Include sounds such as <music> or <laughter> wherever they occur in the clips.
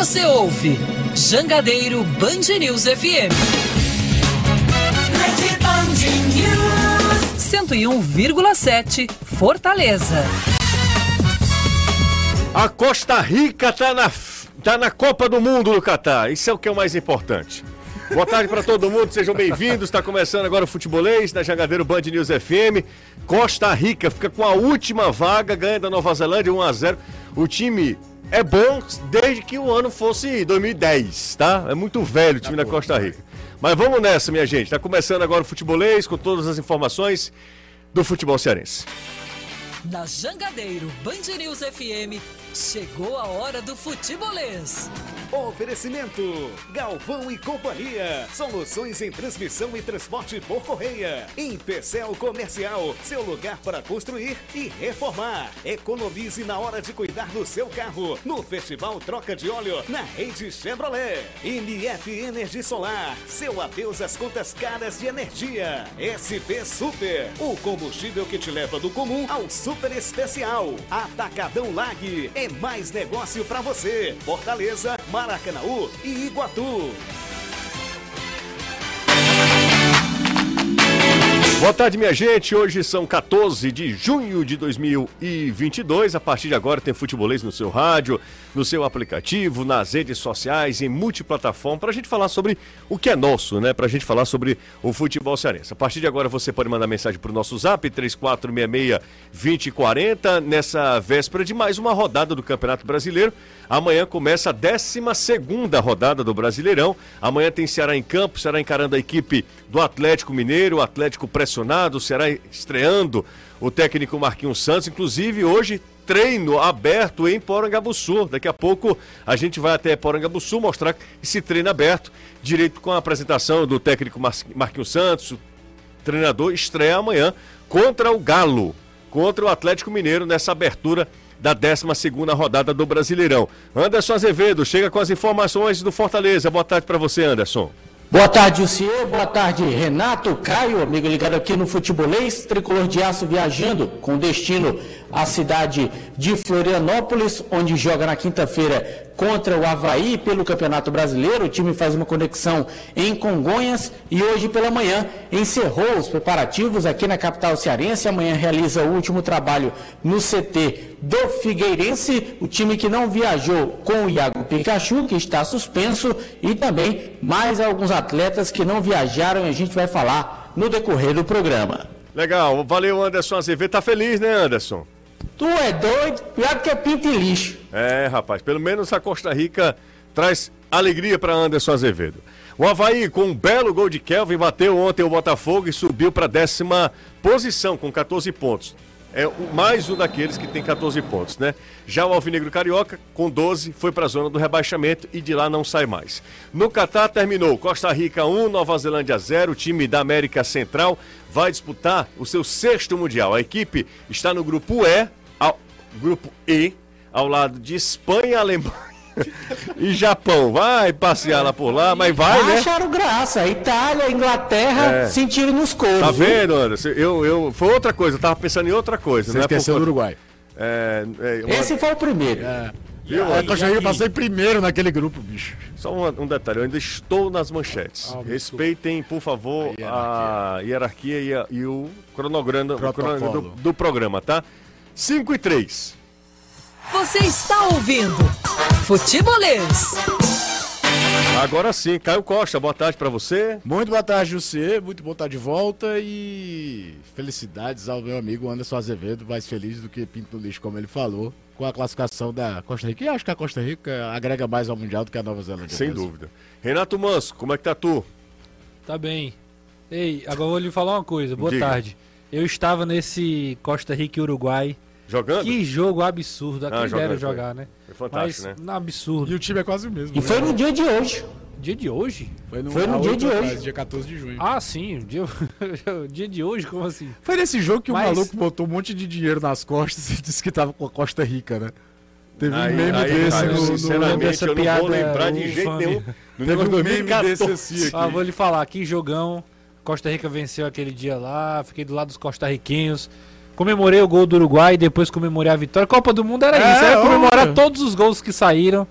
Você ouve Jangadeiro Band News FM. 101,7 Fortaleza. A Costa Rica tá na, tá na Copa do Mundo do Catar. Isso é o que é o mais importante. Boa tarde para todo mundo, sejam bem-vindos. Está começando agora o Futebolês da Jangadeiro Band News FM. Costa Rica fica com a última vaga, ganha da Nova Zelândia 1 a 0. O time é bom desde que o ano fosse 2010, tá? É muito velho o time da Costa Rica. Mas vamos nessa, minha gente. Está começando agora o Futebolês com todas as informações do futebol cearense. Na Jangadeiro Band News FM, chegou a hora do futebolês. Oferecimento: Galvão e Companhia. Soluções em transmissão e transporte por correia. Em Pecel Comercial, seu lugar para construir e reformar. Economize na hora de cuidar do seu carro. No Festival Troca de Óleo, na rede Chevrolet. MF Energia Solar, seu adeus às contas caras de energia. SP Super, o combustível que te leva do comum ao super especial. Atacadão Lag, é mais negócio para você. Fortaleza, Maracanaú e Iguatu. Boa tarde, minha gente. Hoje são 14 de junho de 2022. A partir de agora tem futebolês no seu rádio, no seu aplicativo, nas redes sociais, em multiplataforma, para a gente falar sobre o que é nosso, né? Para a gente falar sobre o futebol cearense. A partir de agora você pode mandar mensagem para o nosso zap 3466-2040, nessa véspera de mais uma rodada do Campeonato Brasileiro. Amanhã começa a 12 rodada do Brasileirão. Amanhã tem Ceará em campo, Ceará encarando a equipe do Atlético Mineiro, o Atlético pressionado, Ceará estreando o técnico Marquinhos Santos. Inclusive, hoje treino aberto em Porangabuçu. Daqui a pouco a gente vai até Porangabuçu mostrar esse treino aberto, direito com a apresentação do técnico Marquinhos Santos. Treinador estreia amanhã contra o Galo, contra o Atlético Mineiro nessa abertura da 12 rodada do Brasileirão. Anderson Azevedo chega com as informações do Fortaleza. Boa tarde para você, Anderson. Boa tarde, Lucier. Boa tarde, Renato, Caio, amigo ligado aqui no Futebolês, Tricolor de Aço viajando com destino à cidade de Florianópolis, onde joga na quinta-feira contra o Havaí pelo Campeonato Brasileiro. O time faz uma conexão em Congonhas e hoje pela manhã encerrou os preparativos aqui na capital cearense. Amanhã realiza o último trabalho no CT do Figueirense, o time que não viajou com o Iago Pikachu, que está suspenso, e também mais alguns atletas que não viajaram e a gente vai falar no decorrer do programa. Legal, valeu Anderson Azevedo. Tá feliz, né, Anderson? Tu é doido, pior que é pinto e lixo. É, rapaz, pelo menos a Costa Rica traz alegria para Anderson Azevedo. O Havaí, com um belo gol de Kelvin, bateu ontem o Botafogo e subiu para décima posição com 14 pontos. É mais um daqueles que tem 14 pontos, né? Já o Alvinegro Carioca, com 12, foi para a zona do rebaixamento e de lá não sai mais. No Catar terminou Costa Rica 1, Nova Zelândia 0. O time da América Central vai disputar o seu sexto Mundial. A equipe está no grupo E, grupo E, ao lado de Espanha, Alemanha <laughs> e Japão. Vai passear lá por lá, mas vai, né? Acharam graça. Itália, Inglaterra é. sentiram nos coros. Tá vendo, Anderson? Eu, eu, foi outra coisa, eu tava pensando em outra coisa. Você né? esqueceu por... do Uruguai. É, é, uma... Esse foi o primeiro. É. Viu? A Costa Rica passei primeiro naquele grupo, bicho. Só um, um, detalhe, eu ainda estou nas manchetes. Ah, Respeitem, por favor, a hierarquia, a hierarquia e, a, e, o cronograma, o cronograma do, do programa, tá? 5 e 3. Você está ouvindo Futebolês. Agora sim, Caio Costa, boa tarde para você. Muito boa tarde, José. Muito bom estar de volta e felicidades ao meu amigo Anderson Azevedo, mais feliz do que Pinto no Lixo, como ele falou, com a classificação da Costa Rica. E acho que a Costa Rica agrega mais ao Mundial do que a Nova Zelândia. Sem mesmo. dúvida. Renato Manso, como é que tá tu? Tá bem. Ei, agora eu vou lhe falar uma coisa. Boa Diga. tarde. Eu estava nesse Costa Rica e Uruguai Jogando? Que jogo absurdo. Aqui ah, dera jogar, né? Foi fantástico, Mas, né? absurdo. E o time é quase o mesmo. E né? foi no dia de hoje. Dia de hoje? Foi no, foi no dia de hoje. dia 14 de junho. Ah, sim. Dia, <laughs> dia de hoje? Como assim? Foi nesse jogo que Mas... o maluco botou um monte de dinheiro nas costas e disse que tava com a Costa Rica, né? Teve aí, um meme aí, desse aí, no, Sinceramente, eu não vou lembrar de jeito nenhum. No Teve um meme desse assim aqui. Ah, vou lhe falar, que jogão. Costa Rica venceu aquele dia lá, fiquei do lado dos costarriquenhos comemorei o gol do Uruguai e depois comemorei a vitória. Copa do Mundo era é, isso, era comemorar todos os gols que saíram.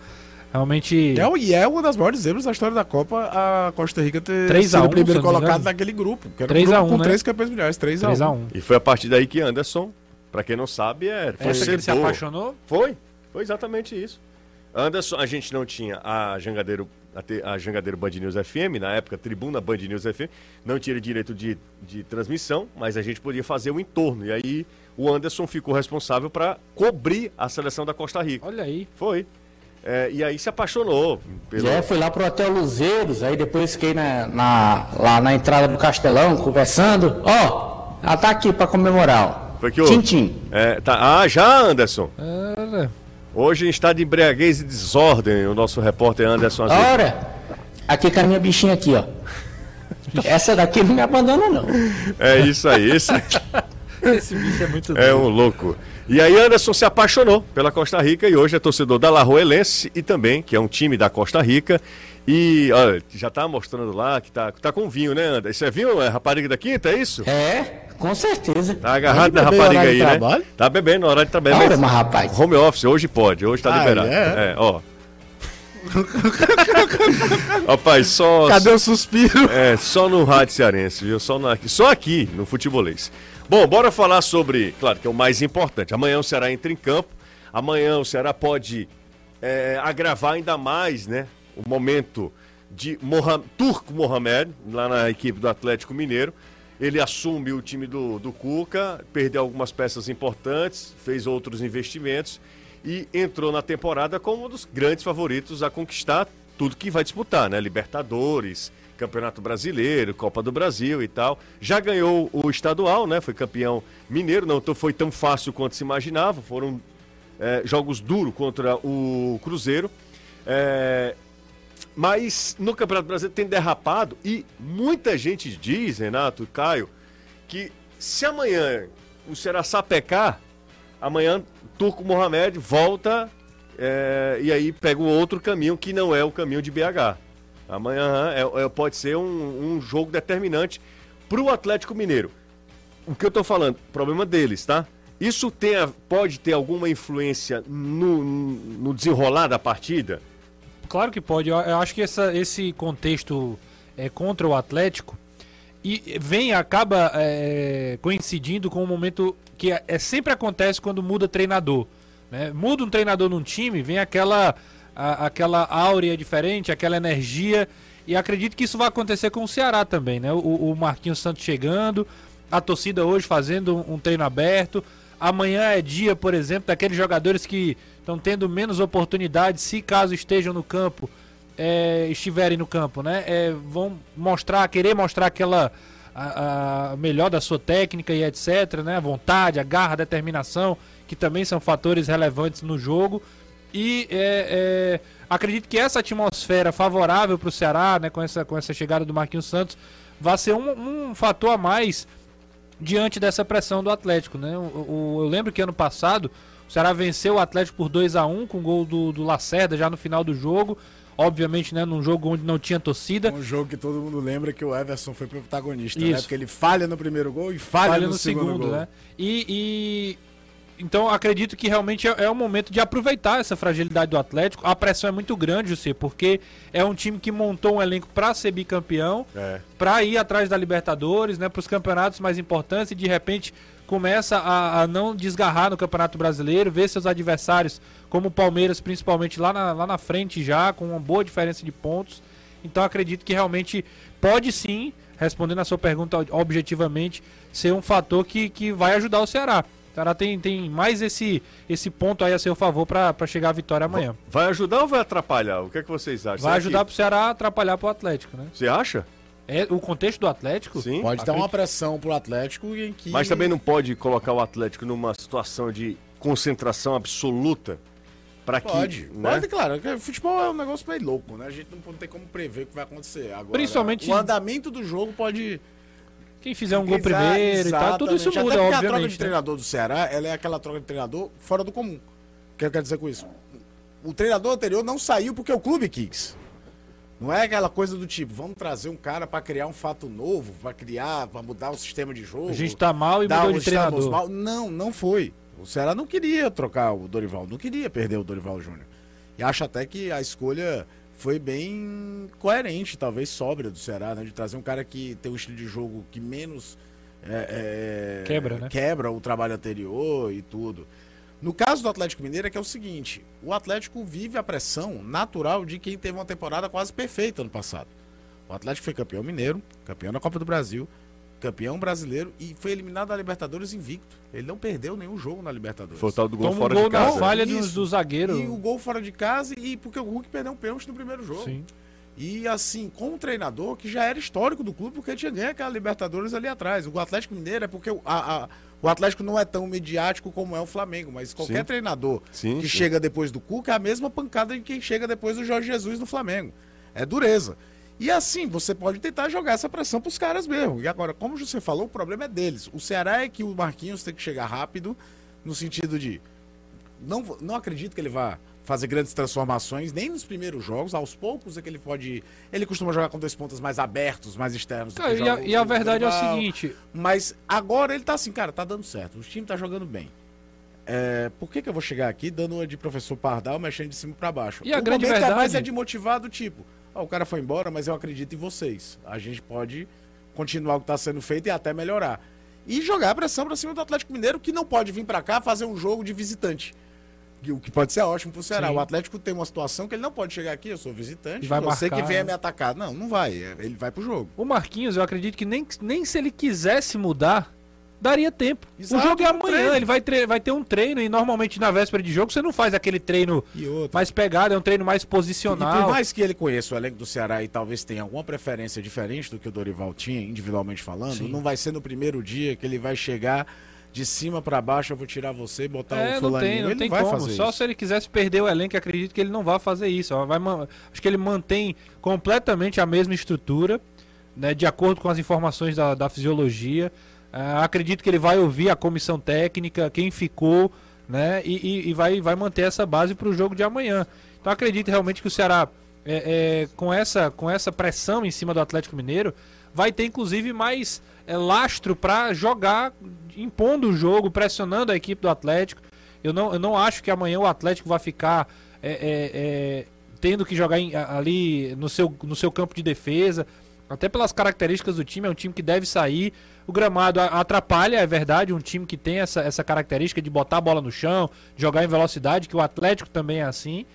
Realmente. É, o- e é uma das maiores zebras da história da Copa, a Costa Rica ter 3 a sido 1, o primeiro colocado naquele grupo. Que era 3 um a grupo 1, com né? três campeões mundiais, 3 a 1. 3x1. E foi a partir daí que Anderson, pra quem não sabe, é Essa que ele se apaixonou? Foi, foi exatamente isso. Anderson, a gente não tinha a Jangadeiro, a, te- a Jangadeiro Band News FM, na época, Tribuna Band News FM, não tinha direito de, de transmissão, mas a gente podia fazer o entorno. E aí o Anderson ficou responsável para cobrir a seleção da Costa Rica. Olha aí. Foi. É, e aí se apaixonou. Pelo... Já fui lá pro Hotel Luzeiros, aí depois fiquei na, na- lá na entrada do Castelão, conversando. Ó, ela tá aqui pra comemorar. ó. Foi que houve? Tintim. É, tá. Ah, já, Anderson. Era. Hoje em estado de embriaguez e desordem, o nosso repórter Anderson Azevedo. Ora, aqui com a minha bichinha aqui, ó. Essa daqui não me abandona, não. É isso aí, esse <laughs> Esse bicho é muito é doido. um louco. E aí Anderson se apaixonou pela Costa Rica e hoje é torcedor da Laroelense e também, que é um time da Costa Rica. E olha, já tá mostrando lá que tá, tá com vinho, né, Anderson? Isso é vinho? É rapariga da quinta, é isso? É, com certeza. Tá agarrado na beber rapariga aí, né? trabalho? Tá bebendo na hora de trabalho. Ora, mas rapaz. Home office, hoje pode, hoje tá Ah, liberado. é? É, ó. <laughs> Rapaz, só. Cadê o suspiro? É, só no rádio cearense, viu? Só, na, só aqui, no futebolês. Bom, bora falar sobre, claro que é o mais importante. Amanhã o Ceará entra em campo. Amanhã o Ceará pode é, agravar ainda mais, né? O momento de Moha- Turco Mohamed, lá na equipe do Atlético Mineiro. Ele assume o time do, do Cuca, perdeu algumas peças importantes, fez outros investimentos e entrou na temporada como um dos grandes favoritos a conquistar tudo que vai disputar, né? Libertadores, Campeonato Brasileiro, Copa do Brasil e tal. Já ganhou o estadual, né? Foi campeão mineiro, não foi tão fácil quanto se imaginava. Foram é, jogos duros contra o Cruzeiro. É, mas no Campeonato Brasileiro tem derrapado e muita gente diz, Renato Caio, que se amanhã o Ceará sapecar, amanhã Turco Mohamed volta é, e aí pega um outro caminho que não é o caminho de BH. Amanhã é- é- pode ser um, um jogo determinante para o Atlético Mineiro. O que eu tô falando, problema deles, tá? Isso tem pode ter alguma influência no, no desenrolar da partida? Claro que pode. Eu, acho que essa- esse contexto é, contra o Atlético e vem acaba é, coincidindo com o momento que é, é- sempre acontece quando muda treinador. né? Muda um treinador num time, vem aquela a- aquela áurea diferente, aquela energia e acredito que isso vai acontecer com o Ceará também, né? O, o Marquinhos Santos chegando, a torcida hoje fazendo um, um treino aberto. Amanhã é dia, por exemplo, daqueles jogadores que estão tendo menos oportunidade, se caso estejam no campo, é, estiverem no campo, né? É, vão mostrar, querer mostrar aquela a, a melhor da sua técnica e etc, né? A vontade, a garra, a determinação, que também são fatores relevantes no jogo. E é, é, acredito que essa atmosfera favorável para o Ceará, né, com essa, com essa chegada do Marquinhos Santos, vai ser um, um fator a mais diante dessa pressão do Atlético, né? Eu lembro que ano passado o Ceará venceu o Atlético por 2 a 1 com gol do, do Lacerda já no final do jogo. Obviamente, né, num jogo onde não tinha torcida. Um jogo que todo mundo lembra que o Everson foi protagonista, né? Isso. Porque ele falha no primeiro gol e falha, falha no, no segundo, segundo, né? E- então acredito que realmente é, é o momento de aproveitar essa fragilidade do Atlético. A pressão é muito grande, José, porque é um time que montou um elenco para ser bicampeão, É. para ir atrás da Libertadores, né, para os campeonatos mais importantes e de repente começa a, a não desgarrar no Campeonato Brasileiro, ver seus adversários como o Palmeiras, principalmente lá na, lá na frente já, com uma boa diferença de pontos. Então acredito que realmente pode sim, respondendo a sua pergunta objetivamente, ser um fator que, que vai ajudar o Ceará. O Ceará tem, tem mais esse, esse ponto aí a seu favor para chegar à vitória amanhã. Vai ajudar ou vai atrapalhar? O que é que vocês acham? Vai Será ajudar que- pro Ceará a atrapalhar pro Atlético, né? Você acha? É, o contexto do Atlético? Sim. Pode dar Acredito. uma pressão pro Atlético em que. Mas também não pode colocar o Atlético numa situação de concentração absoluta para que. Pode, né? pode, claro. Futebol é um negócio meio louco, né? A gente não tem como prever o que vai acontecer. Agora, Principalmente- O andamento do jogo pode. Quem fizer um gol primeiro e tal, tudo isso muda, Até porque A troca obviamente. de né? treinador do Ceará, ela é aquela troca de treinador fora do comum. O que eu quero dizer com isso? O treinador anterior não saiu porque o clube quis. Não é aquela coisa do tipo, vamos trazer um cara pra criar um fato novo, pra criar, pra mudar o sistema de jogo. A gente tá mal e mudou de treinador. mal. Não, não foi. O Ceará não queria trocar o Dorival, não queria perder o Dorival Júnior. E acho até que a escolha foi bem coerente, talvez sóbria do Ceará, né? De trazer um cara que tem um estilo de jogo que menos é, é, Quebra, né? quebra o trabalho anterior e tudo. No caso do Atlético Mineiro é que é o seguinte, o Atlético vive a pressão natural de quem teve uma temporada quase perfeita no passado. O Atlético foi campeão mineiro, campeão da Copa do Brasil, campeão brasileiro e foi eliminado da Libertadores invicto. Ele não perdeu nenhum jogo na Libertadores. Foi o tal do gol Toma um fora gol de casa. falha do, Isso. do zagueiro. E o gol fora de casa e porque o Hulk perdeu um pênalti no primeiro jogo. Sim. E assim, com um treinador que já era histórico do clube, porque tinha ganho aquela Libertadores ali atrás. O Atlético Mineiro é porque o, a- a- o Atlético não é tão mediático como é o Flamengo, mas qualquer Sim. treinador Sim, que sim. chega depois do Cuca é a mesma pancada de quem chega depois do Jorge Jesus no Flamengo. É dureza. E assim, você pode tentar jogar essa pressão pros caras mesmo. E agora, como você falou, o problema é deles. O Ceará é que o Marquinhos tem que chegar rápido, no sentido de não, não acredito que ele vá fazer grandes transformações, nem nos primeiros jogos. Aos poucos é que ele pode. Ele costuma jogar com dois pontas mais abertos, mais externos. e, a, e a verdade é o seguinte: Mas agora ele tá assim, cara, tá dando certo. O time tá jogando bem. É, por que, que eu vou chegar aqui dando uma de professor Pardal, mexendo de cima pra baixo? E a o grande momento é mais verdade- é de motivado, tipo, o cara foi embora, mas eu acredito em vocês. A gente pode continuar o que tá sendo feito e até melhorar. E jogar a pressão pra cima do Atlético Mineiro, que não pode vir pra cá fazer um jogo de visitante. O que pode ser ótimo pro Ceará. Sim. O Atlético tem uma situação que ele não pode chegar aqui, eu sou visitante, vai você marcar, que venha né? me atacar. Não, não vai. é, Ele vai pro jogo. o Marquinhos, eu acredito que nem, nem se ele quisesse mudar, daria tempo. Exato, o jogo é um amanhã, treino. ele vai, vai ter um treino, e normalmente na véspera de jogo você não faz aquele treino E mais pegado, é um treino mais E posicional. por mais que ele conheça o elenco do Ceará e talvez tenha alguma preferência diferente do que o Dorival tinha, individualmente falando, Sim. não vai ser no primeiro dia que ele vai chegar de cima pra baixo, eu vou tirar você e botar o É, não fulaninho. tem, não ele tem não vai como. fazer Só isso. se ele quisesse perder o elenco, acredito que ele não vai fazer isso. Vai Acho que ele mantém completamente a mesma estrutura, né, de acordo com as informações da, da fisiologia. Ah, acredito que ele vai ouvir a comissão técnica, quem ficou, né, e, e- e vai, vai manter essa base para o jogo de amanhã. Então acredito realmente que o Ceará, é, é, com, essa, com essa pressão em cima do Atlético Mineiro, vai ter inclusive mais é, lastro para jogar, impondo o jogo, pressionando a equipe do Atlético. Eu não, eu não acho que amanhã o Atlético vai ficar é, é, tendo que jogar em- ali no seu, no seu campo de defesa. Até pelas características do time, é um time que deve sair. O gramado atrapalha, é verdade, um time que tem essa, essa característica de botar a bola no chão, jogar em velocidade, que o Atlético também é assim.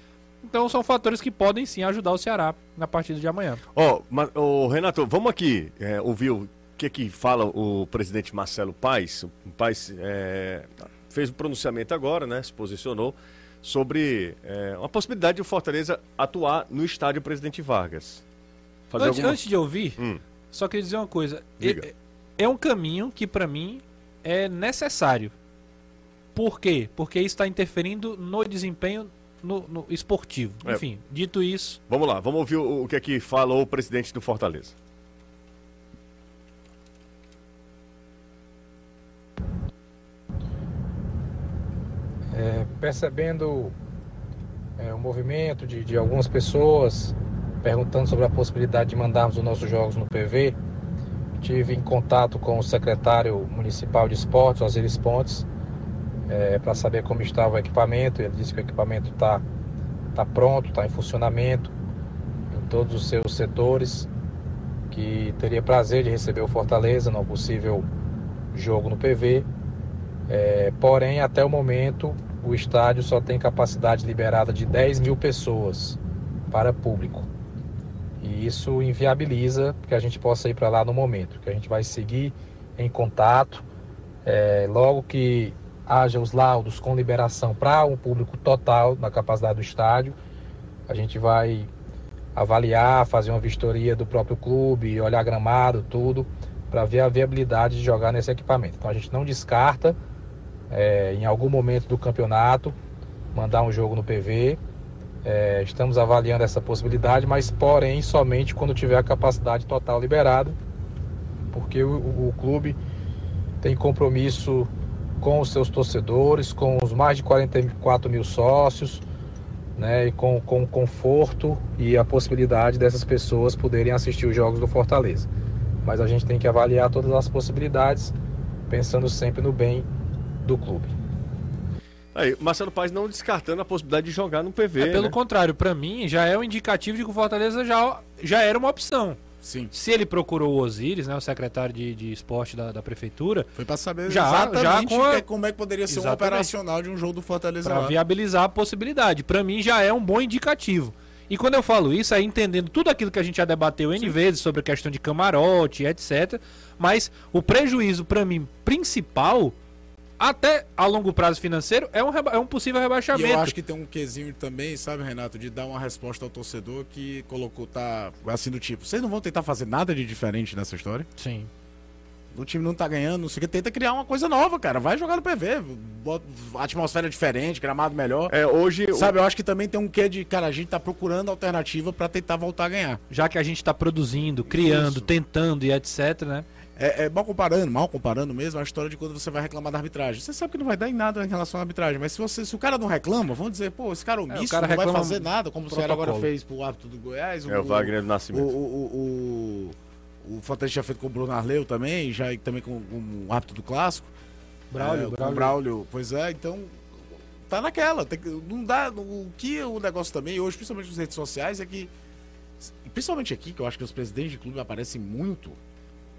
Então são fatores que podem sim ajudar o Ceará na partida de amanhã. Ó, ma- ô, Renato, vamos aqui é, ouvir o que que fala o presidente Marcelo Paes. O Paes é, fez um pronunciamento agora, né? Se posicionou sobre é, uma possibilidade de o Fortaleza atuar no estádio Presidente Vargas. Antes, alguma... antes de ouvir, Hum. só queria dizer uma coisa. Diga. É, é um caminho que pra mim é necessário. Por quê? Porque isso está interferindo no desempenho no, no esportivo. É. Enfim, dito isso, Vamos lá, vamos ouvir o, o que aqui falou o presidente do Fortaleza. É, percebendo é, o movimento de, de algumas pessoas perguntando sobre a possibilidade de mandarmos os nossos jogos no PV, tive em contato com o secretário municipal de esportes, Osiris Pontes, para saber como estava o equipamento. Ele disse que o equipamento está tá pronto, está em funcionamento em todos os seus setores, que teria prazer de receber o Fortaleza no possível jogo no PV. É, porém, até o momento, o estádio só tem capacidade liberada de 10 mil pessoas para público. E isso inviabiliza que a gente possa ir para lá no momento, que a gente vai seguir em contato. é, logo que haja os laudos com liberação para um público total na capacidade do estádio, a gente vai avaliar, fazer uma vistoria do próprio clube, olhar gramado, tudo, para ver a viabilidade de jogar nesse equipamento. Então a gente não descarta é, em algum momento do campeonato mandar um jogo no PV. É, estamos avaliando essa possibilidade, mas porém somente quando tiver a capacidade total liberada, porque o, o- clube tem compromisso com os seus torcedores, com os mais de 44 mil sócios, né, e com, com o conforto e a possibilidade dessas pessoas poderem assistir os jogos do Fortaleza. Mas a gente tem que avaliar todas as possibilidades, pensando sempre no bem do clube. Aí, Marcelo Paz não descartando a possibilidade de jogar no PV. É, pelo né? contrário, pra mim já é um indicativo de que o Fortaleza já, já era uma opção. Sim. Se ele procurou o Osiris, né, o secretário de, de esporte da, da prefeitura, Foi pra saber Já- exatamente já com a- como é que poderia ser um Exatamente. operacional de um jogo do Fortaleza Pra lá. viabilizar a possibilidade. Pra mim já é um bom indicativo. E quando eu falo isso, é entendendo tudo aquilo que a gente já debateu N vezes sobre a questão de camarote, etc. Mas o prejuízo, pra mim, principal, até a longo prazo financeiro, é um, reba- é um possível E rebaixamento. eu acho que tem um quesinho também, sabe, Renato, de dar uma resposta ao torcedor que colocou, tá assim do tipo, vocês não vão tentar fazer nada de diferente nessa história? Sim. O time não tá ganhando, não sei o que, tenta criar uma coisa nova, cara. Vai jogar no PV, bota atmosfera diferente, gramado melhor. É, hoje. o- Sabe, eu acho que também tem um quê de, cara, a gente tá procurando alternativa pra tentar voltar a ganhar. Já que a gente tá produzindo, criando, Isso. tentando e etc, né? É, é mal comparando, mal comparando mesmo, a história de quando você vai reclamar da arbitragem. Você sabe que não vai dar em nada em relação à arbitragem, mas se, você, se o cara não reclama, vamos dizer, pô, esse cara omisso cara não vai fazer nada, como o Ceará agora fez pro árbitro do Goiás. É o Wagner do O, Nascimento. o, o, o Fortaleza tinha feito com o Bruno Arleu também, já também com, com o árbitro do Clássico. Braulio, É, com Braulio. o Braulio, pois é, então tá naquela. tem que- não dá. O que o negócio também, hoje, principalmente nas redes sociais, é que. Principalmente aqui, que eu acho que os presidentes de clube aparecem muito.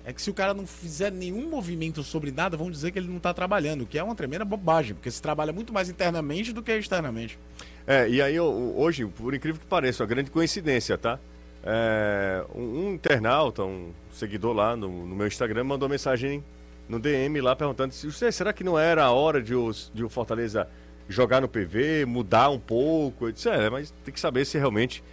É que se o cara não fizer nenhum movimento sobre nada, vão dizer que ele não tá trabalhando, que é uma tremenda bobagem, porque se trabalha muito mais internamente do que externamente. É, e aí hoje, por incrível que pareça, uma grande coincidência, tá? É, um, internauta, um seguidor lá no, no meu Instagram, mandou mensagem no DM lá perguntando se "Você- será que não era a hora de o, de o Fortaleza jogar no PV, mudar um pouco? Eu disse, é, mas tem que saber se realmente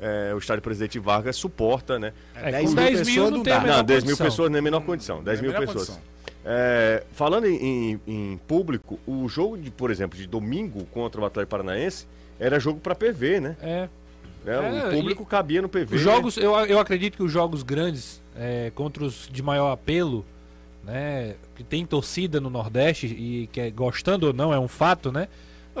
é, o estádio Presidente Vargas suporta, né? É, 10 com mil 10 mil pessoas não não tem a dá. Não, 10 mil pessoas nem a menor condição. 10 É mil pessoas. É, falando em, em- em público, o jogo, de, por exemplo, de domingo contra o Atlético Paranaense era jogo para PV, né? É. É, É, o público cabia no PV. Os jogos, eu, eu acredito que os jogos grandes, é, contra os de maior apelo, né, que tem torcida no Nordeste e que é, gostando ou não é um fato, né?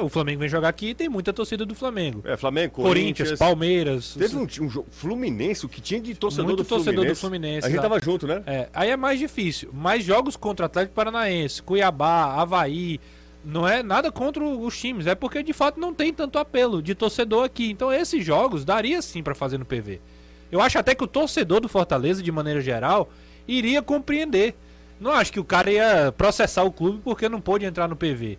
O Flamengo vem jogar aqui e tem muita torcida do Flamengo. É, Flamengo, Corinthians, Corinthians. Palmeiras. Teve um, um jogo Fluminense, o que tinha de torcedor, Muito do, torcedor Fluminense. do Fluminense, A gente tava junto, né? É, aí é mais difícil. Mas jogos contra Atlético Paranaense, Cuiabá, Havaí, não é nada contra os times, é porque de fato não tem tanto apelo de torcedor aqui. Então esses jogos daria sim pra fazer no PV. Eu acho até que o torcedor do Fortaleza, de maneira geral, iria compreender. Não acho que o cara ia processar o clube porque não pôde entrar no PV.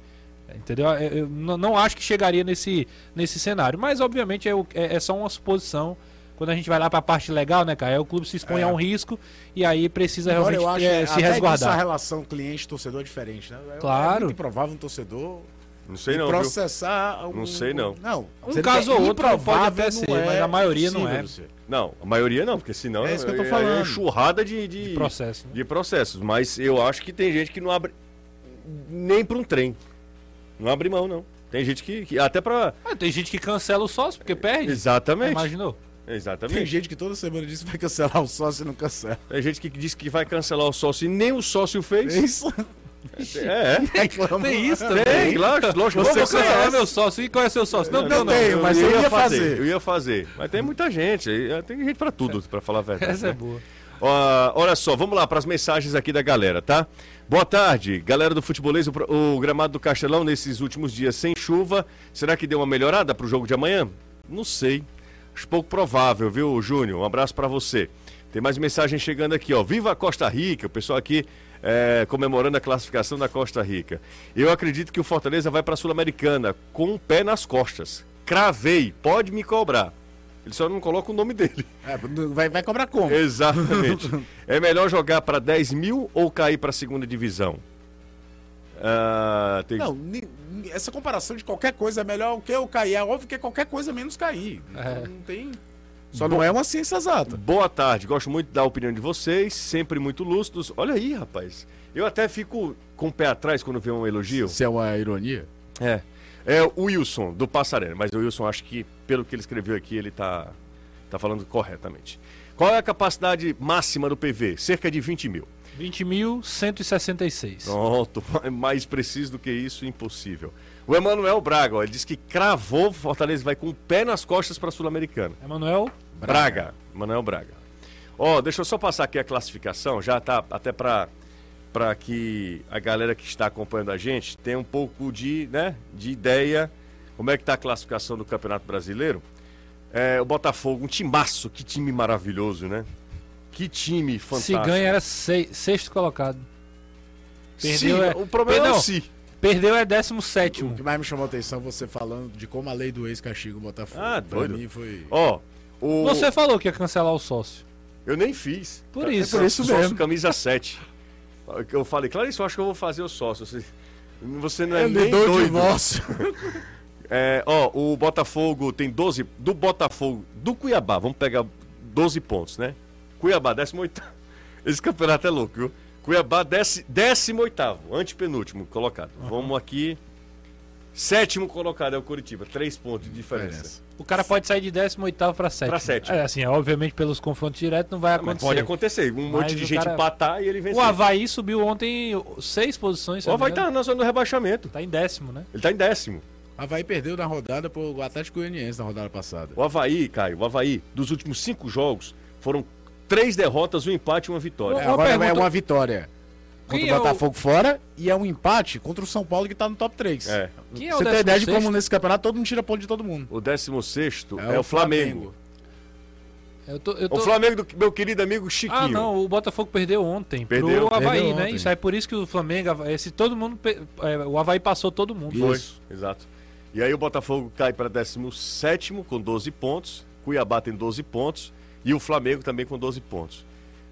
Entendeu? Eu- não não acho que chegaria nesse, nesse cenário. Mas, obviamente, é, é- é só uma suposição. Quando a gente vai lá pra parte legal, né, cara? Aí o clube se expõe É. a um risco e aí precisa Agora realmente eu acho é, que se a resguardar. relação cliente-torcedor é diferente, né? É- Claro. É muito improvável um torcedor Não sei não, viu? processar... Não sei, não. Não. Um caso é ou outro pode até ser, é mas a maioria não é. Não, a maioria não, porque senão É isso que eu tô é- falando. É enxurrada de, de, De processo, né? de processos. Mas eu acho que tem gente que não abre nem para um trem. Não abre mão, não. Tem gente que, que até para Ah, tem gente que cancela o sócio porque perde. Exatamente. Imaginou? Exatamente. Tem gente que toda semana diz que vai cancelar o sócio e não cancela. Tem gente que diz que vai cancelar o sócio e nem o sócio fez. Isso. É, <laughs> Reclama. Tem isso é. Tem, lógico, lógico. Você Você cancelar conhece. meu sócio. E qual é seu sócio? Não, Eu não, não não. tenho, mas eu ia fazer. Eu ia fazer. Mas tem muita gente. Tem gente pra tudo, pra falar a verdade. Essa é né? boa. Ó, olha só, vamos lá para as mensagens aqui da galera, tá? Boa tarde, galera do futebolês. O, o gramado do Castelão nesses últimos dias sem chuva, será que deu uma melhorada pro jogo de amanhã? Não sei. Acho pouco provável, viu, Júnior? Um abraço para você. Tem mais mensagem chegando aqui, ó. Viva a Costa Rica! O pessoal aqui é, comemorando a classificação da Costa Rica. Eu acredito que o Fortaleza vai para a Sul-Americana com o pé nas costas. Cravei, pode me cobrar. Ele só não coloca o nome dele. É, vai, vai cobrar como? Exatamente. <laughs> é melhor jogar para 10 mil ou cair para a segunda divisão? Ah, tem- Não, essa comparação de qualquer coisa é melhor o que eu cair. É óbvio que é qualquer coisa menos cair. Então É. não tem. Só não é uma ciência exata. Boa tarde, gosto muito da opinião de vocês, sempre muito lúcidos. Olha aí, rapaz. Eu até fico com o pé atrás quando vê um elogio. Se é uma ironia. É. É o Wilson, do Passarena. Mas o Wilson, acho que, pelo que ele escreveu aqui, ele tá, tá falando corretamente. Qual é a capacidade máxima do PV? Cerca de 20 mil. 20.166. Pronto, <laughs> mais preciso do que isso, impossível. O Emanuel Braga, ó, ele disse que cravou Fortaleza vai com o pé nas costas para a Sul-Americana. Emanuel, Braga. Emanuel Braga. Ó, deixa eu só passar aqui a classificação, já tá até para para que a galera que está acompanhando a gente tenha um pouco de, né, de ideia como é que tá a classificação do Campeonato Brasileiro. É, o Botafogo, um timaço, que time maravilhoso, né? Que time fantástico. Se ganha era sei- sexto colocado. Sim, Perdeu é, o problema é Não, o si. Perdeu é décimo sétimo. O que mais me chamou a atenção é você falando de como a lei do ex castiga o Botafogo. Ah, pra doido. mim foi. Ó, o... Você falou que ia cancelar o sócio. Eu nem fiz. Por isso. por isso Sócio mesmo. camisa 7. Eu falei, Clarice, eu acho que eu vou fazer o sócio. Você, não é, Ele nem doido. divórcio. <laughs> É, ó, o Botafogo tem 12. Do Botafogo, do Cuiabá, vamos pegar 12 pontos, né? Cuiabá, 18. <laughs> Esse campeonato é louco, viu? Cuiabá, 18, antepenúltimo colocado. Vamos aqui. Sétimo colocado é o Curitiba, 3 pontos de diferença. O cara pode sair de 18 para 7. Pra sétimo. É, assim, obviamente pelos confrontos diretos não vai Mas acontecer. pode acontecer, um monte de o gente cara- empatar e ele vencer. O Havaí subiu ontem seis posições. O Havaí tá engano. na zona do rebaixamento. Tá em décimo, né? Ele tá em décimo. Havaí perdeu na rodada pro Atlético Goianiense na rodada passada. O Havaí, Caio, o Havaí, dos últimos cinco jogos, foram três derrotas, um empate e uma vitória. É, Uma agora é pergunta- uma vitória contra Quem o é o- Botafogo fora e é um empate contra o São Paulo que tá no top 3. É. Quem é o Você tem ideia de 16º? como nesse campeonato todo mundo tira ponto de todo mundo. O 16 é, o Flamengo. Eu tô, eu tô... O Flamengo do meu querido amigo Chiquinho. Ah, não, o Botafogo perdeu ontem Perdeu. pro Havaí, Perdeu né? ontem. Isso aí por isso que o Flamengo, esse todo mundo, é, o Havaí passou todo mundo. Foi, Isso. exato. E aí o Botafogo cai para 17 com 12 pontos, Cuiabá tem 12 pontos e o Flamengo também com 12 pontos.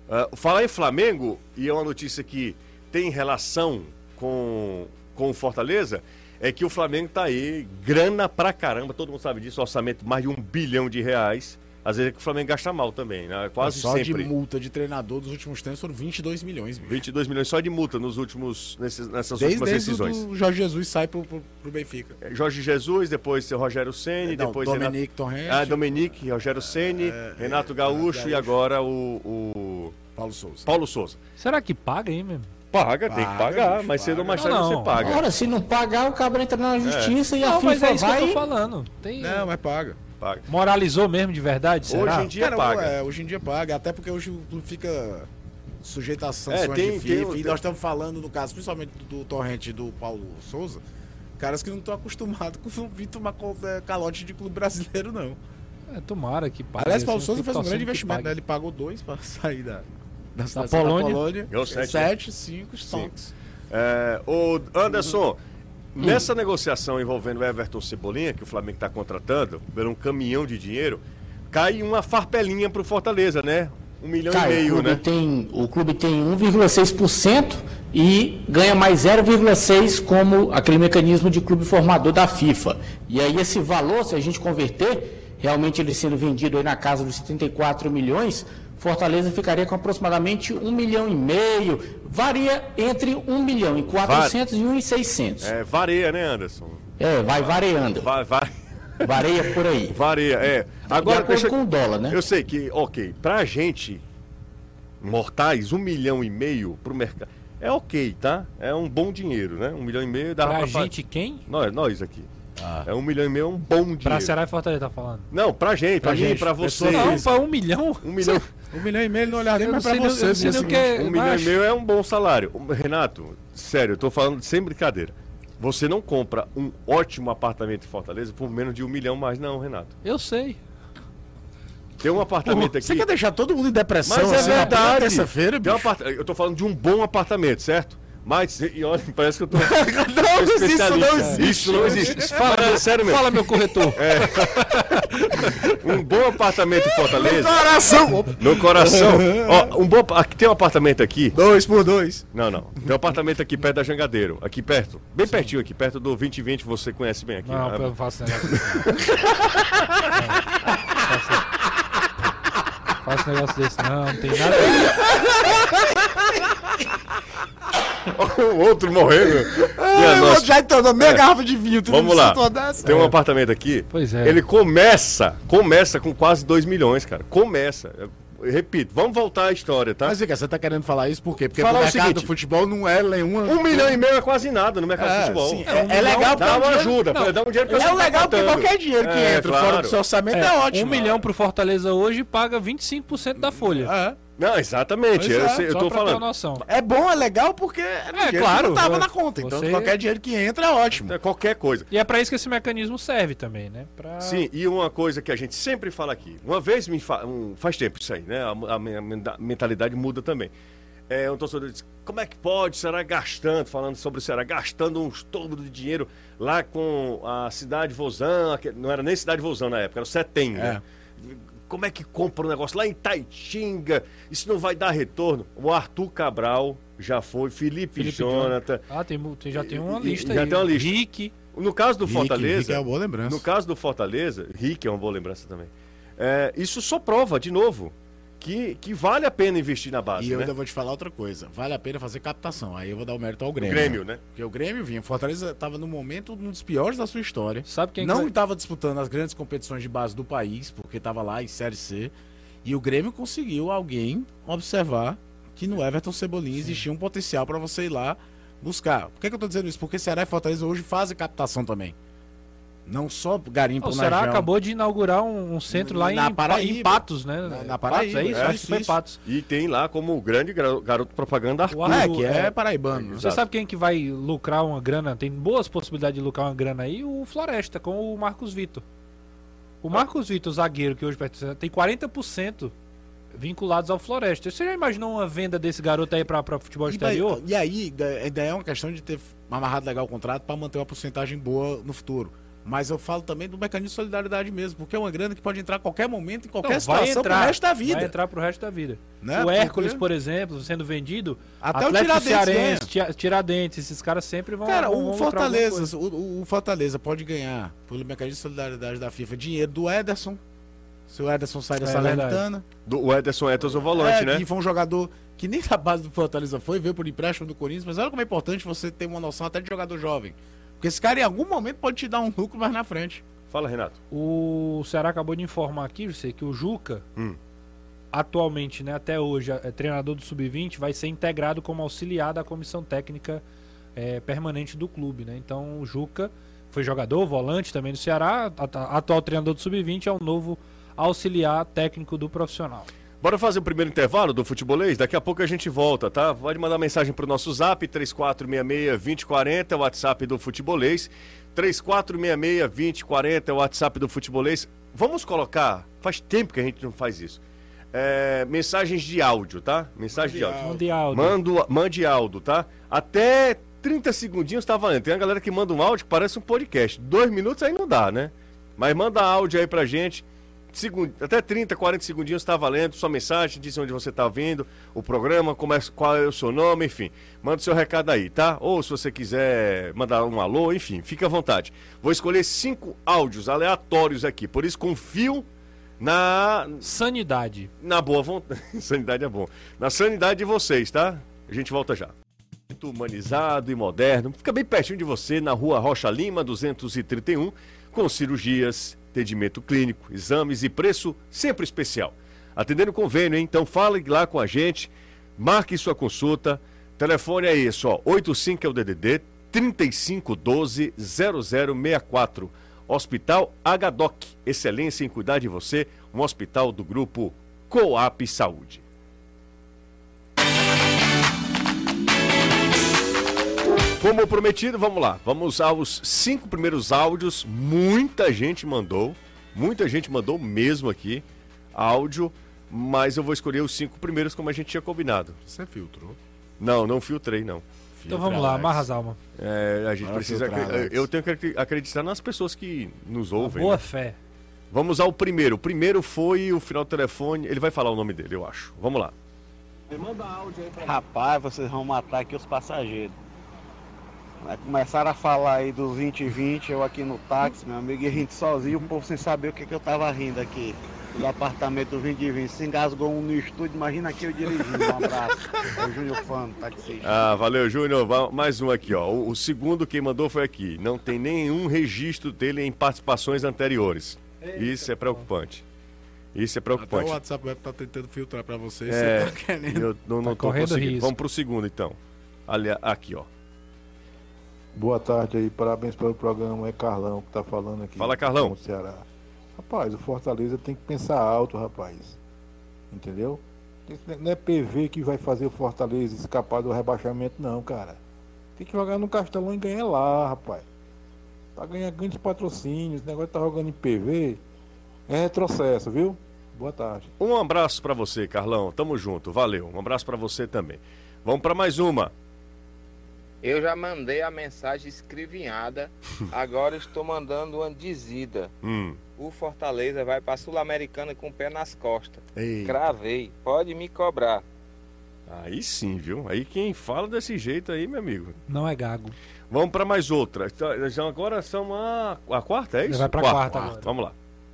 Ah, falar em Flamengo, e é uma notícia que tem relação com, com o Fortaleza, é que o Flamengo tá aí, grana pra caramba, todo mundo sabe disso, orçamento mais de um bilhão de reais. Às vezes é que o Flamengo gasta mal também, né? Quase Só sempre. de multa de treinador dos últimos tempos foram 22 milhões. bicho. 22 milhões só de multa nos últimos, nesses, nessas Desde, últimas desde decisões. o Jorge Jesus sai pro, pro, pro Benfica. É, Jorge Jesus, depois seu Rogério Ceni, É, Não, depois Dominique Torrente, Ah, Dominique, Rogério Ceni, Renato Gaúcho Gaúcho. e agora o, o Paulo Souza. Paulo Souza. Será que paga aí mesmo? Paga, tem que Paga, pagar, bicho, mas cedo ou mais tarde Não, você paga. Ora, se não pagar, o cabra entra na justiça e a não, mas FIFA é isso que eu vai. tô falando. Tem... Não, mas paga. paga. Moralizou mesmo de verdade, será? Hoje em dia Cara, paga. é, hoje em dia paga, até porque hoje o clube fica sujeito às sanções É, tem- de tem- FIFA. e tem- nós estamos falando, no caso, principalmente do, do Torrente e do Paulo Souza, caras que não estão acostumados com vir tomar é, calote de clube brasileiro, não. É, tomara que pague. Aliás, Paulo Souza fez um grande investimento, né? Ele pagou dois para <laughs> sair da, da, da, Polônia. Ganhou sete, né? Sete, cinco, stonks. É, o Anderson, nessa negociação envolvendo o Everton Cebolinha, que o Flamengo está contratando, por um caminhão de dinheiro, cai uma farpelinha pro Fortaleza, né? Um milhão Cai, e o, meio, clube né? tem, o clube tem 1,6% e ganha mais 0,6% como aquele mecanismo de clube formador da FIFA. E aí esse valor, se a gente converter, realmente ele sendo vendido aí na casa dos 74 milhões, Fortaleza ficaria com aproximadamente 1 milhão e meio, varia entre 1 milhão e 400 e 1 e 600. É, vareia, né, Anderson? É, vai variando, Vai, vai, vareia por aí. vareia, é. Agora, de acordo deixa, com o dólar, né? Eu sei que, ok, pra gente, mortais, um milhão e meio pro mercado. É ok, tá? É um bom dinheiro, né? Um milhão e meio dá Pra pra gente quem? Nós, nós aqui. É um milhão e meio é um bom dinheiro. Pra Ceará e Fortaleza tá falando. Não, pra gente, pra, Pra mim, gente, pra você. Não, pra um milhão? Um milhão, Um milhão e meio ele não olhar nem mais pra você. não o que é- um milhão e meio é um bom salário. Renato, sério, eu tô falando sem brincadeira. Você não compra um ótimo apartamento em Fortaleza por menos de um milhão mais, não, Renato. Eu sei. Tem um apartamento aqui. Você quer deixar todo mundo em depressão Mas é assim, na verdade. terça-feira, Tem um bicho? apart- Eu tô falando de um bom apartamento, certo? Mas, e olha, parece que eu tô. <laughs> Não, isso não especialista. existe. Isso não existe. Fala, é sério mesmo. Fala, meu corretor. <laughs> Um bom apartamento em Fortaleza. Coração! No coração. <laughs> Ó, um bom. Aqui tem um apartamento aqui. Dois por dois. Não, não. Tem um apartamento aqui perto da Jangadeiro. Aqui perto. Bem pertinho aqui, perto do 2020, você conhece bem aqui. Não, Ah, eu não faço negócio desse. Não, faço negócio desse não, não tem nada. O outro morrendo. Minha Ah, o nossa. outro já entrou meia garrafa de vinho. tu Vamos lá. Tem um apartamento aqui. Pois é. Ele começa, começa com quase 2 milhões, cara. Começa. Eu, repito, vamos voltar à história, tá? Mas, Zica, você tá querendo falar isso por quê? Porque Falar o mercado seguinte, do futebol não é nenhuma... Um milhão e meio é quase nada no mercado de É, futebol. sim, É, é, é legal dá uma é um ajuda, não, dá um dinheiro pra É você tá legal porque qualquer dinheiro que É, entra fora claro. do seu orçamento é, É, ótimo. Um milhão pro Fortaleza hoje paga 25% da folha. É. Não, exatamente. Pois Eu, é, sei- eu tô falando. noção. É bom, é legal, porque é, dinheiro claro, não tava você- na conta. Então, você- qualquer dinheiro que entra é ótimo. É Qualquer coisa. E é pra isso que esse mecanismo serve também, né? Pra... Sim, e uma coisa que a gente sempre fala aqui. Uma vez me fa... um- faz tempo isso aí, né? A, a minha mentalidade muda também. É, um torcedor diz, como é que pode o Ceará gastando, falando sobre o Ceará, gastando um estômago de dinheiro lá com a cidade Vozão, não era nem cidade Vozão na época, era o Setem, né? Como é que compra um negócio lá em Taitinga? Isso não vai dar retorno. O Arthur Cabral já foi, Felipe, Felipe Jonathan. Ah, tem, tem- já tem uma lista já aí. tem uma lista. Rick. No caso do Rick, Fortaleza. Rick é uma boa lembrança. No caso do Fortaleza, Rick é uma boa lembrança também. É, isso só prova, de novo, que, que vale a pena investir na base. E eu né? ainda vou te falar outra coisa. Vale a pena fazer captação. Aí eu vou dar o mérito ao O Grêmio. Grêmio, né? Porque o Grêmio vinha. Fortaleza estava no momento um dos piores da sua história. Sabe quem que não estava disputando as grandes competições de base do país, porque estava lá em Série C. E o Grêmio conseguiu alguém observar que no Everton Cebolinha existia um potencial para você ir lá buscar. Por que, que eu tô dizendo isso? Porque Ceará e Fortaleza hoje fazem captação também. Não só garimpo O na região. acabou de inaugurar um, um centro lá Na em, Paraíba. em Patos, né? Na- na Patos, Paraíba, é isso? é, Acho que isso, foi isso. Patos. E tem lá como grande gar- garoto propaganda Arthur. É, que é, é. paraibano. Você Exato. sabe quem que vai lucrar uma grana? Tem boas possibilidades de lucrar uma grana aí? O Floresta, com o Marcos Vitor. O Marcos Vitor, zagueiro que hoje tem 40% vinculados ao Floresta. Você já imaginou uma venda desse garoto aí pra futebol E, exterior? e aí, da- ainda é uma questão de ter amarrado legal o contrato para manter uma porcentagem boa no futuro. Mas eu falo também do mecanismo de solidariedade mesmo, porque é uma grana que pode entrar a qualquer momento, em qualquer Não, vai situação, entrar, pro resto da vida. Vai entrar pro resto da vida. Né? O Porque- Hércules, por exemplo, sendo vendido, Até o Atlético Tiradentes Cearense, Tia- Tiradentes, esses caras sempre vão Cara, vão- o Fortaleza, o, o Fortaleza pode ganhar, pelo mecanismo de solidariedade da FIFA, dinheiro do Ederson. Se o Ederson sai da É Salernitana. Do, o Ederson o volante, é, né? Que foi um jogador que nem da base do Fortaleza foi, veio por empréstimo do Corinthians, mas olha como é importante você ter uma noção até de jogador jovem. Porque esse cara em algum momento pode te dar um lucro mais na frente. Fala, Renato. O Ceará acabou de informar aqui, você, que o Juca, Hum. atualmente, né, até hoje, é treinador do Sub-20, vai ser integrado como auxiliar da comissão técnica é, permanente do clube, né? Então o Juca foi jogador, volante também do Ceará, at- atual treinador do Sub-20, é o novo auxiliar técnico do profissional. Bora fazer o primeiro intervalo do futebolês? Daqui a pouco a gente volta, tá? Pode mandar mensagem pro nosso zap, 3466-2040, é o WhatsApp do futebolês. 3466-2040 é o WhatsApp do futebolês. Vamos colocar, faz tempo que a gente não faz isso. É, mensagens de áudio, tá? Mensagem de áudio. Mundial. Mando, mande áudio, tá? Até 30 segundinhos tá valendo. Tem uma galera que manda um áudio que parece um podcast. Dois minutos aí não dá, né? Mas manda áudio aí pra gente. Até 30, 40 segundinhos tá valendo. Sua mensagem, diz onde você tá vindo, o programa, como é- qual é o seu nome, enfim. Manda o seu recado aí, tá? Ou se você quiser mandar um alô, enfim, fica à vontade. Vou escolher cinco áudios aleatórios aqui. Por isso, confio na, Sanidade. na boa vontade. <laughs> sanidade é bom. Na sanidade de vocês, tá? A gente volta já. Muito humanizado e moderno. Fica bem pertinho de você, na rua Rocha Lima, 231, com cirurgias, atendimento clínico, exames e preço sempre especial. Atendendo convênio, hein? Então fale lá com a gente, marque sua consulta. Telefone é esse, ó, 85 é o DDD 3512 0064. Hospital HDOC, excelência em cuidar de você, um hospital do grupo Coap Saúde. Como prometido, vamos lá. Vamos aos cinco primeiros áudios. Muita gente mandou. Muita gente mandou mesmo aqui áudio. Mas eu vou escolher os cinco primeiros como a gente tinha combinado. Você filtrou. Não, não filtrei, não. Então vamos lá, amarra as almas. É, a gente precisa. filtrar, acre-. Eu tenho que acre- acreditar nas pessoas que nos ouvem. Boa né? fé. Vamos ao primeiro. O primeiro foi o final do telefone. Ele vai falar o nome dele, eu acho. Vamos lá. Rapaz, vocês vão matar aqui os passageiros. Vai começaram a falar aí do 2020, eu aqui no táxi, meu amigo, e a gente sozinho, o povo sem saber o que, que eu tava rindo aqui. Do apartamento do 2020. Se engasgou um no estúdio, imagina aqui eu dirigindo. Um abraço. <laughs> É o Júnior Fano, taxista. Ah, valeu, Júnior. Mais um aqui, ó. O, o segundo quem mandou foi aqui. Não tem nenhum registro dele em participações anteriores. Isso é preocupante. Isso é Até o preocupante. WhatsApp Web tá tentando filtrar pra você. É, Você tá querendo. Eu não, não tô correndo conseguindo. risco. Vamos pro segundo, então. Ali, aqui, ó. Boa tarde aí, parabéns pelo programa. É Carlão que tá falando aqui. Fala, Carlão. do Ceará. Rapaz, o Fortaleza tem que pensar alto, rapaz. Entendeu? Não é PV que vai fazer o Fortaleza escapar do rebaixamento, não, cara. Tem que jogar no Castelão e ganhar lá, rapaz. Tá ganhando grandes patrocínios, esse negócio tá jogando em PV é retrocesso, viu? Boa tarde. Um abraço pra você, Carlão. Tamo junto. Valeu. Um abraço pra você também. Vamos pra mais uma. Eu já mandei a mensagem escrivinhada, <laughs> agora estou mandando uma dizida. Hum. O Fortaleza vai para Sul-Americana com o pé nas costas. Eita. Cravei, pode me cobrar. Aí sim, viu? Aí quem fala desse jeito aí, meu amigo. Não é gago. Vamos pra mais outra. Então, Já agora são a, a quarta, é isso? Vai pra quarta agora. Vamos lá.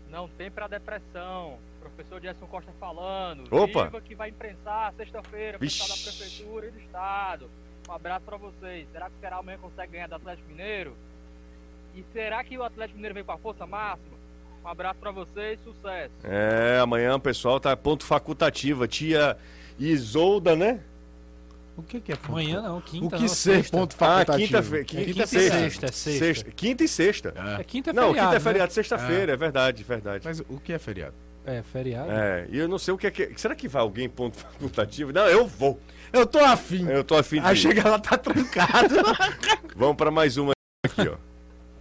Não tem pra depressão. Professor Gerson Costa falando. Opa. Viva que vai imprensar sexta-feira, pessoal da Prefeitura e do Estado. Um abraço pra vocês. Será que o Ceará amanhã consegue ganhar do Atlético Mineiro? E será que o Atlético Mineiro vem com a força máxima? Um abraço pra vocês, sucesso. É, amanhã o pessoal tá ponto facultativa. Tia Isolda, né? O que, que é Amanhã não, quinta O que não, ser sexta. ponto Ah, facultativo? quinta-feira. É Quinta, quinta e sexta. sexta, é sexta. Quinta e sexta. É quinta é Não, feriado, quinta é né? feriado, sexta-feira, é verdade, verdade. Mas o que é feriado? É, feriado. É, e eu não sei o que é que. Será que vai alguém ponto facultativo? Não, eu vou. Eu tô afim. Eu tô afim de. Aí ir. chega lá, tá trancado. <laughs> Vamos pra mais uma aqui, ó.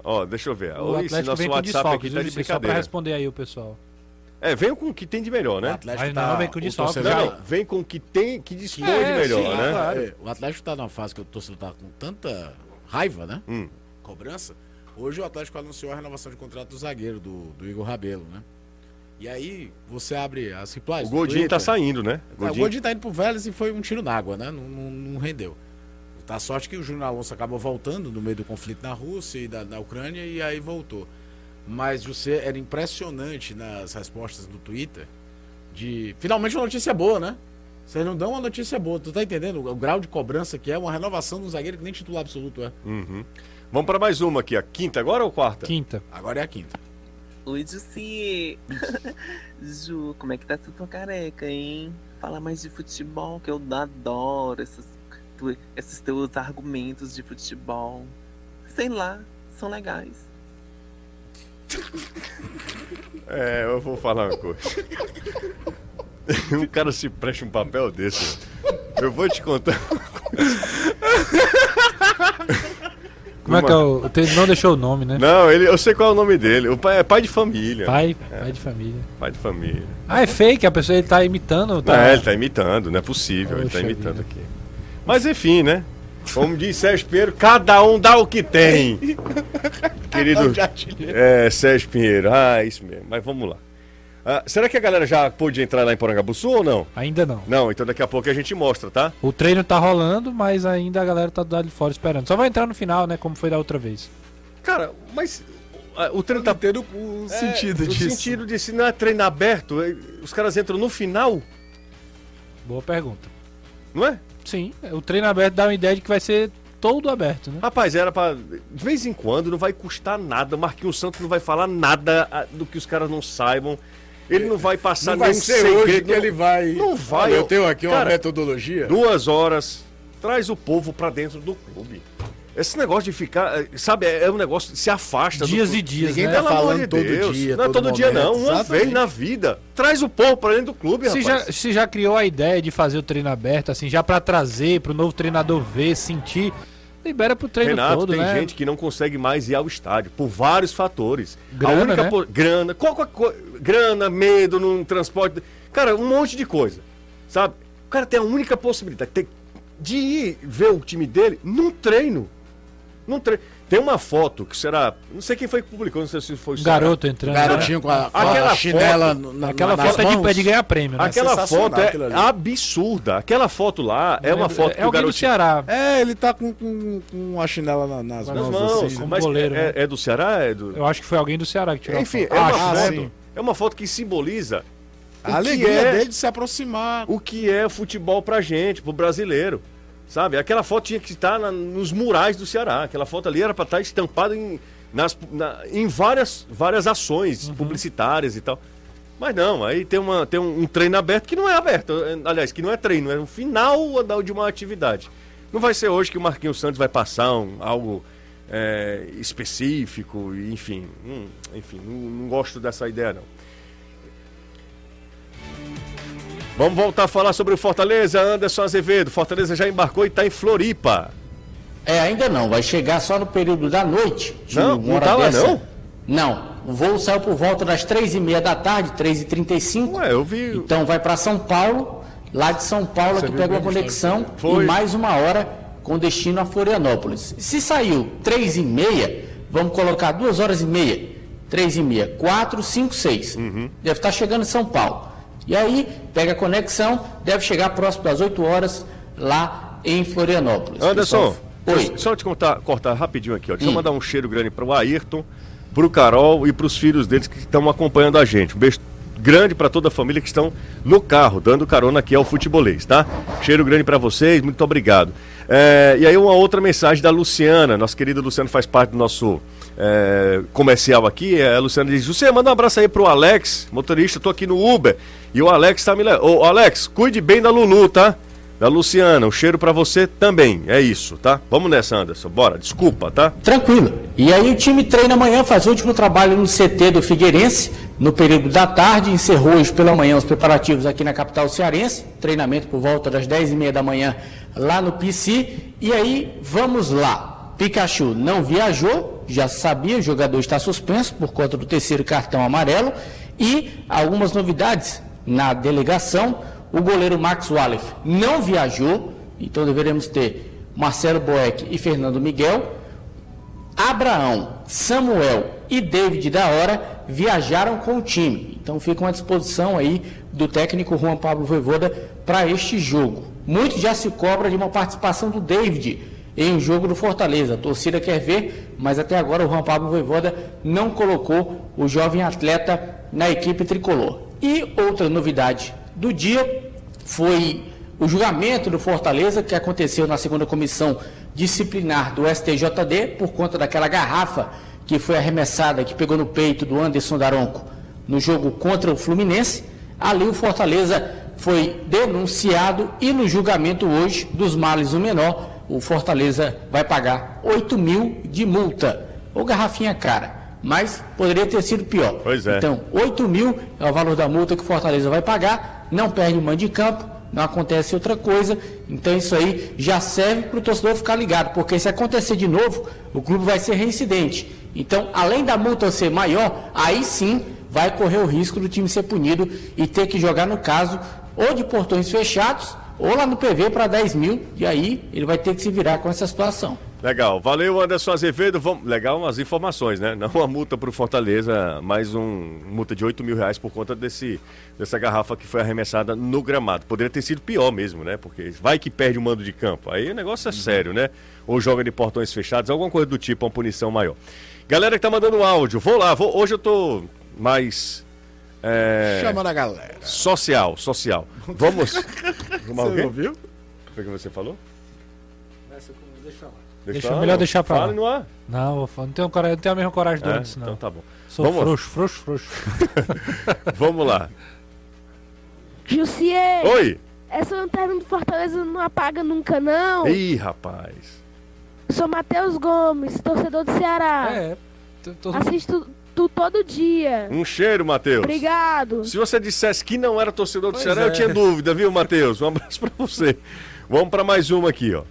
Ó, deixa eu ver. O esse Atlético nosso vem com WhatsApp desfalques, aqui viu, tá de Jussi? Só pra brincadeira. responder aí o pessoal. É, vem com o que tem de melhor, O né? Atlético tá, não, vem com o desfalque, torcedor- já- Não, vem com o que tem, que dispõe É, de melhor, sim, né? claro. É, o Atlético tá numa fase que o torcedor tá com tanta raiva, né? Hum. Cobrança. Hoje o Atlético anunciou a renovação de contrato do zagueiro, do, do Igor Rabelo, né? E aí, você abre as replies. O Godinho tá saindo, né? O Godinho tá indo pro Vélez e foi um tiro na água, né? Não, não- não rendeu. Tá sorte que o Júnior Alonso acabou voltando no meio do conflito na Rússia e da, na Ucrânia e aí voltou. Mas você era impressionante nas respostas do Twitter de finalmente uma notícia boa, né? Vocês não dão uma notícia boa, tu tá entendendo o grau de cobrança que é uma renovação do zagueiro que nem titular absoluto é. Uhum. Vamos pra mais uma aqui, a quinta agora ou quarta? Quinta. Agora é a quinta. Oi, Jussi. <laughs> Ju, como é que tá tudo careca, hein? Fala mais de futebol, que eu adoro essas, tu- esses teus argumentos de futebol. Sei lá, são legais. <laughs> É, eu vou falar uma coisa. <laughs> um cara se presta um papel desse. Eu vou te contar. Como é que é o. Não deixou o nome, né? Não, ele, eu sei qual é o nome dele. O pai é pai de família. Pai, pai de família. Pai de família. Ah, é fake, a pessoa ele tá imitando. Tá... Não, ele tá imitando, não é possível. ele tá Poxa imitando vida. aqui. Mas enfim, né? Como diz Sérgio Pinheiro, cada um dá o que tem. <laughs> Querido. É, Sérgio Pinheiro. Ah, isso mesmo. Mas vamos lá. Ah, será que a galera já pôde entrar lá em Porangabuçu ou não? Ainda não. Não, então daqui a pouco a gente mostra, tá? O treino tá rolando, mas ainda a galera tá do lado de fora esperando. Só vai entrar no final, né? Como foi da outra vez. Cara, mas ah, o treino tá. Entendo o sentido o disso. sentido de se não é treino aberto, eh, os caras entram no final, Boa pergunta. não é? Sim, o treino aberto dá uma ideia de que vai ser todo aberto, né? Rapaz, era pra. De vez em quando não vai custar nada. Marquinhos Santos não vai falar nada ah, do que os caras não saibam. Ele não vai passar Não vai nenhum ser segredo. hoje que não- ele vai. Não vai. Olha, eu tenho aqui uma Cara, metodologia. Duas horas, traz o povo pra dentro do clube. Esse negócio de ficar, eh, sabe, é é um negócio que se afasta do Dias clube. e dias, Ninguém né? tá falando de todo dia, Não é todo todo dia não, uma Exatamente. vez na vida. Traz o povo pra dentro do clube, Se rapaz. já, se já criou a ideia de fazer o treino aberto, assim, já pra trazer, pro novo treinador ver, sentir, libera pro treino Renato, todo, tem né? gente que não consegue mais ir ao estádio por vários fatores. Grana, a única né? grana, qualquer co... grana, medo num transporte, cara, um monte de coisa. Sabe? O cara tem a única possibilidade de ir ver o time dele num treino. Num treino. Tem uma foto que será, não sei quem foi que publicou, não sei se foi o garoto entrando. Garotinho com a, com Aquela a chinela foto- na, Aquela nas foto é de de ganhar prêmio, né? Aquela sensacional foto é absurda. Aquela foto lá é uma foto é que o alguém do Ceará. É, ele tá com, com, com a chinela na- nas nas mãos. mãos, assim, né? mas goleiro, é, né? é do Ceará, é do Eu acho que foi alguém do Ceará que tirou a Enfim, foto. é uma, Ah, foto, sim. é uma foto que simboliza A o alegria é- dele de se aproximar. o que é futebol pra gente, pro brasileiro. Sabe? Aquela foto tinha que estar na- nos murais do Ceará. Aquela foto ali era pra estar estampada em, nas, na- em várias, várias ações publicitárias e tal. Mas não, aí tem, uma, tem um, um treino aberto que não é aberto. é, Aliás, que não é treino, é o final da- de uma atividade. Não vai ser hoje que o Marquinhos Santos vai passar um- algo é, específico, enfim. hum, enfim, não, não gosto dessa ideia, não. Vamos voltar a falar sobre o Fortaleza, Anderson Azevedo. Fortaleza já embarcou e está em Floripa. É, ainda não, vai chegar só no período da noite. de Não, uma não hora tá lá, dessa. não? Não, o voo saiu por volta das três e meia da tarde, três e trinta e cinco. Ué, eu vi. Então vai para São Paulo, lá de São Paulo Você que pega uma conexão e mais uma hora com destino a Florianópolis. Se saiu três e meia, vamos colocar duas horas e meia, três e meia, quatro, cinco, seis. Uhum. Deve estar chegando em São Paulo. E aí pega a conexão, deve chegar próximo das 8 horas lá em Florianópolis. Anderson, Oi. só te contar, cortar rapidinho aqui. Ó. Deixa eu Hum. mandar um cheiro grande para o Ayrton, para o Carol e para os filhos deles que estão acompanhando a gente. Um beijo grande para toda a família que estão no carro, dando carona aqui ao futebolês, tá? Cheiro grande para vocês, muito obrigado. É, e aí uma outra mensagem da Luciana, nossa querida Luciana faz parte do nosso é, comercial aqui. É, a Luciana diz: Você manda um abraço aí pro Alex, motorista, tô aqui no Uber. E o Alex tá me levando. Ô, Alex, cuide bem da Lulu, tá? Da Luciana, um cheiro pra você também. É isso, tá? Vamos nessa, Anderson. Bora, desculpa, tá? Tranquilo. E aí o time treina amanhã, faz o último trabalho no CT do Figueirense, no período da tarde, encerrou hoje pela manhã os preparativos aqui na capital cearense, treinamento por volta das 10h30 da manhã lá no PC. E aí, vamos lá. Pikachu não viajou, já sabia, o jogador está suspenso por conta do terceiro cartão amarelo. E algumas novidades na delegação, o goleiro Max Wallace não viajou, então deveremos ter Marcelo Boeck e Fernando Miguel. Abraão, Samuel e David da Hora viajaram com o time. Então ficam à disposição aí do técnico Juan Pablo Voivoda para este jogo. Muito já se cobra de uma participação do David em um jogo do Fortaleza. A torcida quer ver, mas até agora o Juan Pablo Voivoda não colocou o jovem atleta na equipe tricolor. E outra novidade do dia foi o julgamento do Fortaleza que aconteceu na segunda comissão disciplinar do STJD por conta daquela garrafa que foi arremessada, que pegou no peito do Anderson Daronco no jogo contra o Fluminense. Ali o Fortaleza foi denunciado e no julgamento hoje dos males o menor, o Fortaleza vai pagar 8 mil de multa. Ou garrafinha cara, mas poderia ter sido pior. Pois é. Então, 8 mil é o valor da multa que o Fortaleza vai pagar, não perde o mando de campo, não acontece outra coisa. Então isso aí já serve para o torcedor ficar ligado, porque se acontecer de novo, o clube vai ser reincidente. Então, além da multa ser maior, aí sim vai correr o risco do time ser punido e ter que jogar, no caso, ou de portões fechados, ou lá no PV para 10 mil, e aí ele vai ter que se virar com essa situação. Legal. Valeu, Anderson Azevedo. Legal as informações, né? Não uma multa para o Fortaleza, mais um multa de 8 mil reais por conta desse, dessa garrafa que foi arremessada no gramado. Poderia ter sido pior mesmo, né? Porque vai que perde o mando de campo. Aí o negócio é sério, né? Ou joga de portões fechados, alguma coisa do tipo, uma punição maior. Galera que tá mandando áudio, vou lá. Vou... Hoje eu tô mais... É... Chama na galera. Social, social. Vamos... Vamos Você ouviu? O que você falou? Deixa, Deixa eu falar, melhor não. deixar pra lá. Fale no ar. Não, não tenho, coragem, não tenho a mesma coragem do É? antes, não. Então tá bom. Sou Vamos- frouxo, frouxo, frouxo. <laughs> Vamos lá. Jussier, Oi! essa lanterna do Fortaleza não apaga nunca, não. Ih, rapaz. Sou Matheus Gomes, torcedor do Ceará. É, tô- Assisto tu todo dia. Um cheiro, Matheus. Obrigado. Se você dissesse que não era torcedor do Pois Ceará, é. eu tinha dúvida, viu, Matheus? Um abraço pra você. Vamos pra mais uma aqui, ó.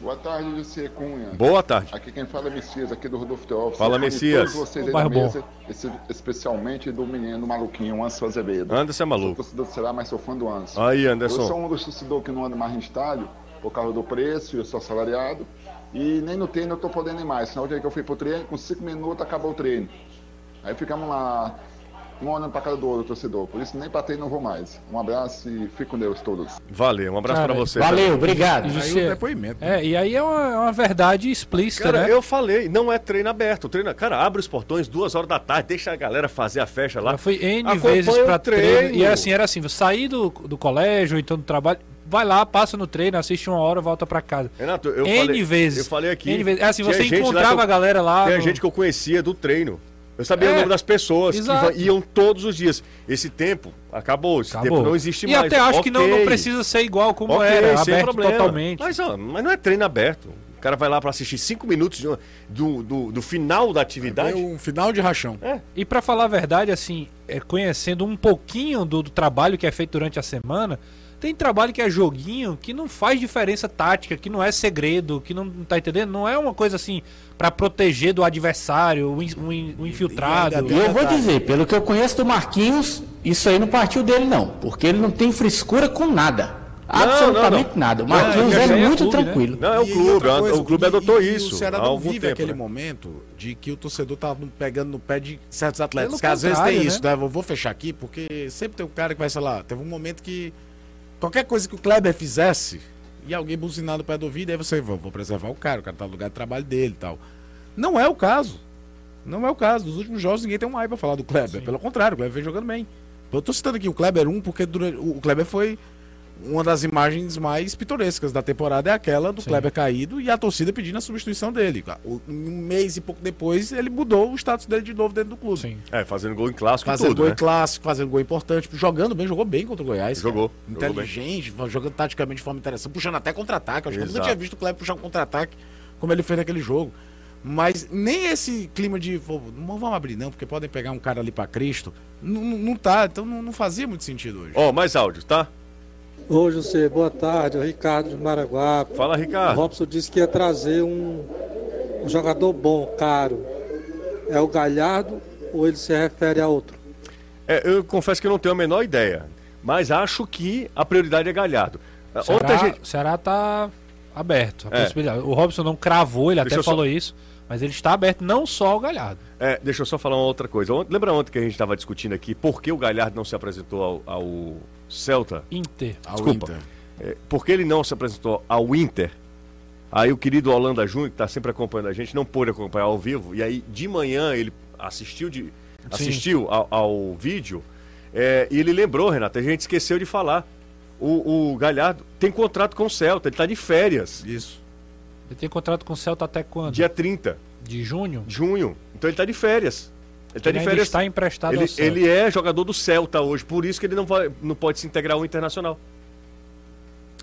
Boa tarde, Lucia Cunha. Boa tarde. Aqui quem fala é Messias, aqui do Rodolfo Teófilo. Fala, Messias. todos vocês aí mesa, esse- especialmente do menino maluquinho, Anderson Azevedo. Anderson é maluco. Sou torcedor do Ceará, mas sou fã do Anderson. Aí, Anderson. Eu sou um dos torcedores que não anda mais no estádio por causa do preço, eu sou assalariado. E nem no treino eu tô podendo ir mais. O dia que eu fui pro treino, com cinco minutos acabou o treino. Aí ficamos lá, um olhando pra cara do outro, torcedor. Por isso nem pra treino não vou mais. Um abraço e fique com Deus todos. Valeu, um abraço Cara, pra você. Valeu, também. obrigado. E Aí o depoimento. É, e aí é uma, é uma verdade explícita, Cara, né? eu falei, não é treino aberto. Treino, cara, abre os portões duas horas da tarde, deixa a galera fazer a festa lá. Já fui N Acompanha vezes pra treino. treino. E era assim, era assim, eu saí do, do colégio, então do trabalho, vai lá, passa no treino, assiste uma hora, volta pra casa. Renato, eu N falei, vezes. Eu falei aqui. N vezes. É assim, você encontrava eu- a galera lá. Tem no- gente que eu conhecia do treino. Eu sabia É, o nome das pessoas exato. que iam todos os dias. Esse tempo acabou, esse Acabou. tempo não existe e mais. até acho que não, não precisa ser igual como Ok, era, sem aberto problema. totalmente. Mas, ó, mas não é treino aberto. cara vai lá pra assistir cinco minutos de uma- do, do, do final da atividade. um final de rachão. É. E pra falar a verdade, assim, é, conhecendo um pouquinho do, do trabalho que é feito durante a semana, tem trabalho que é joguinho que não faz diferença tática, que não é segredo, que não, não tá entendendo? Não é uma coisa assim pra proteger do adversário, o, in- o in- o infiltrado. E eu vou dizer, pelo que eu conheço do Marquinhos, isso aí não partiu dele não, porque ele não tem frescura com nada. Absolutamente nada. O Marquinhos Não, é, é muito clube, né? tranquilo. Não, é o E clube, a- coisa, o clube e- adotou e isso O Ceará há não algum vive tempo. aquele né? momento de que o torcedor tá pegando no pé de certos atletas. Pelo Que às vezes tem contrário, isso, né? Eu vou fechar aqui, porque sempre tem um cara que vai, sei lá, teve um momento que qualquer coisa que o Kleber fizesse e alguém buzinar no pé do ouvido, aí você, vou, vou preservar o cara, o cara tá no lugar de trabalho dele e tal. Não é o caso. Não é o caso. Nos últimos jogos ninguém tem um ai pra falar do Kleber. Pelo contrário, o Kleber vem jogando bem. Eu tô citando aqui o Kleber 1 porque durante, o Kleber foi uma das imagens mais pitorescas da temporada é aquela do Kleber caído e a torcida pedindo a substituição dele. Um mês e pouco depois ele mudou o status dele de novo dentro do clube. Sim. É, fazendo gol em clássico Fazendo tudo, gol né? em clássico, fazendo gol importante, jogando bem, jogou bem contra o Goiás. cara. Jogou, jogou Inteligente, jogando taticamente de forma interessante, puxando até contra-ataque. Eu Acho que eu nunca Exato. tinha visto o Kleber puxar um contra-ataque como ele fez naquele jogo. Mas nem esse clima de "Pô, não vamos abrir não, porque podem pegar um cara ali pra Cristo. Não, não, não tá, então não, não fazia muito sentido hoje. Ó, mais áudios, tá? Ô, José, boa tarde. É o Ricardo de Maraguá. Fala, Ricardo. O Robson disse que ia trazer um, um jogador bom, caro. É o Galhardo ou ele se refere a outro? É, eu confesso que eu não tenho a menor ideia. Mas acho que a prioridade é Galhardo. O Ontem a Ceará, gente. o Ceará tá aberto. a É. possibilidade. O Robson não cravou, ele Deixa até eu só- falou isso, mas ele está aberto não só ao Galhardo. É, deixa eu só falar uma outra coisa. Lembra ontem que a gente estava discutindo aqui por que o Galhardo não se apresentou ao, ao Celta? Inter. Ao Desculpa. Inter. É, por que ele não se apresentou ao Inter? Aí o querido Holanda Júnior, que está sempre acompanhando a gente, não pôde acompanhar ao vivo. E aí, de manhã, ele assistiu, de, assistiu ao, ao vídeo é, e ele lembrou, Renato, a gente esqueceu de falar. O, o Galhardo tem contrato com o Celta, ele está de férias. Isso. Ele tem contrato com o Celta até quando? Dia 30 De junho? junho. Então ele está de férias. Ele está Ele está emprestado ele, ao Celta. ele é jogador do Celta hoje, por isso que ele não, vai, não pode se integrar ao Internacional.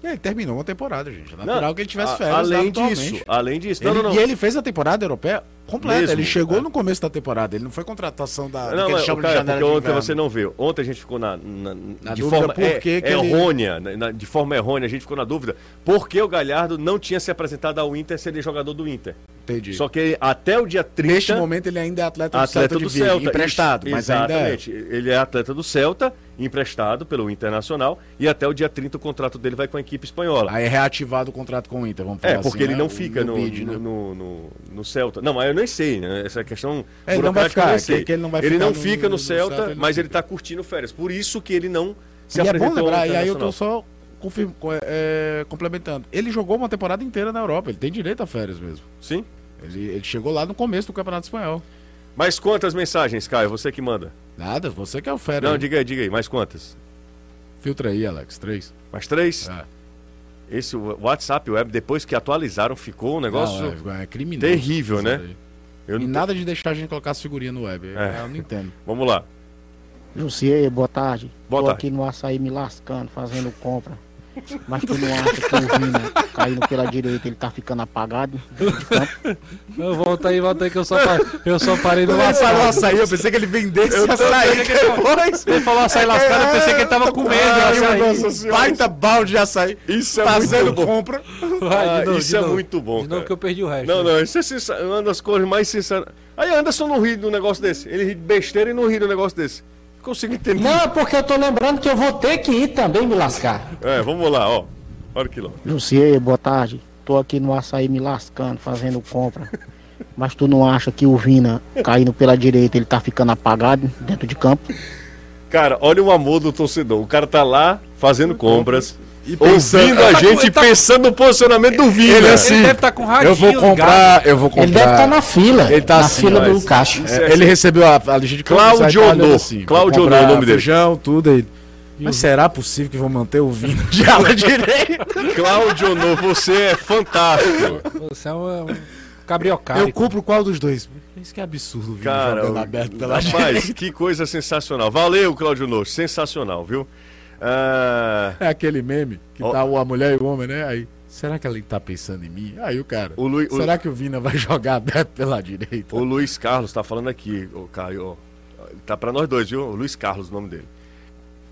E ele terminou uma temporada, gente. É natural Não, que ele tivesse férias. além disso, além disso. Ele- Não, não, não. E ele fez a temporada europeia completa. Mesmo, ele chegou é. no começo da temporada. Ele não foi contratação da. Não, mas, chamam cara, porque ontem inverno. você não viu. Ontem a gente ficou na, na- Na de forma é- que que ele- errônea, na- na- de forma errônea, a gente ficou na dúvida por que o Galhardo não tinha se apresentado ao Inter ser jogador do Inter. Entendi. Só que até o dia 30. Neste momento ele ainda é atleta do atleta Celta do Celta, emprestado, isso, mas ainda é. exatamente. Ele é atleta do Celta, emprestado pelo Internacional, e até o dia 30 o contrato dele vai com a equipe espanhola. Aí é reativado o contrato com o Inter, vamos falar É, porque assim, ele né? não fica no, bid, né? no, no, no- no Celta. Não, mas eu nem sei, né? Essa questão. É, ele não vai ficar, nem que- sei. que ele não vai Ele ficar não no- fica no, no Celta, Celta, ele mas ele tá curtindo férias. Por isso que ele não se E é bom apresentou lembrar, e aí eu tô só confirmo, co- é, complementando. Ele jogou uma temporada inteira na Europa, ele tem direito a férias mesmo. Sim. Ele, ele chegou lá no começo do Campeonato Espanhol. Mais quantas mensagens, Caio? Você que manda. Nada, você que é o férias. Não, diga aí, diga aí. Mais quantas? Filtra aí, Alex, três. Mais três? É. Esse o WhatsApp Web, depois que atualizaram, ficou um negócio Não, é, é criminoso. terrível, né? Eu E nada de deixar a gente colocar as figurinhas no web. É. Eu não entendo. <laughs> Vamos lá. Jussier, boa tarde. Boa Tô tarde. aqui no açaí me lascando, fazendo compra. Mas tu não acha que o Vina caindo pela direita, ele tá ficando apagado? Eu volta aí, volta aí que eu só, pa- eu só parei no Quando ele falou açaí, eu pensei que ele vendesse Eu açaí depois. Ele falou açaí lascado, eu pensei que ele tava comendo Ai, açaí. nossa senhora. Baita balde de açaí. Isso é Fazendo muito bom. compra. Vai, Ah, de novo, isso de é novo. muito bom, De novo cara. que eu perdi o resto. Não, não, isso é sincer- uma das coisas mais sinceras. Aí Anderson não ri de um negócio desse. Ele ri de besteira e não ri de um negócio desse. Consigo entender. Não, porque eu tô lembrando que eu vou ter que ir também me lascar. É, vamos lá, ó. Olha que lá. Jussier, boa tarde. Tô aqui no açaí me lascando, fazendo compra. Mas tu não acha que o Vina caindo pela direita, ele tá ficando apagado dentro de campo? Cara, olha o amor do torcedor. O cara tá lá fazendo compras, E pensando- ouvindo a tá gente tá- pensando no posicionamento do Vina. Ele assim, Ele deve estar com radinho eu vou comprar, ligado. eu vou comprar. Ele deve estar na fila, Ele tá na assim, fila mas- do caixa. É, é ele recebeu a, a lista de tá olhando Honor. assim, Claudio comprar Honor, o nome dele. feijão, tudo aí. Mas será possível que vão manter o vinho <laughs> de ala direita? <laughs> Cláudio No, você é fantástico. Você é um, um cabriocário. Eu compro qual dos dois? Isso que é absurdo, o vinho Cara, jogando aberto pela rapaz, direita. que coisa sensacional. Valeu, Cláudio No, sensacional, viu? Ah, É aquele meme que Ó. tá a mulher e o homem, né? Aí, Será que ele tá pensando em mim? Aí o cara. O Lu- será que o Vina vai <laughs> jogar aberto pela direita? O Luiz Carlos tá falando aqui, o Caio. Tá pra nós dois, viu? O Luiz Carlos, o nome dele.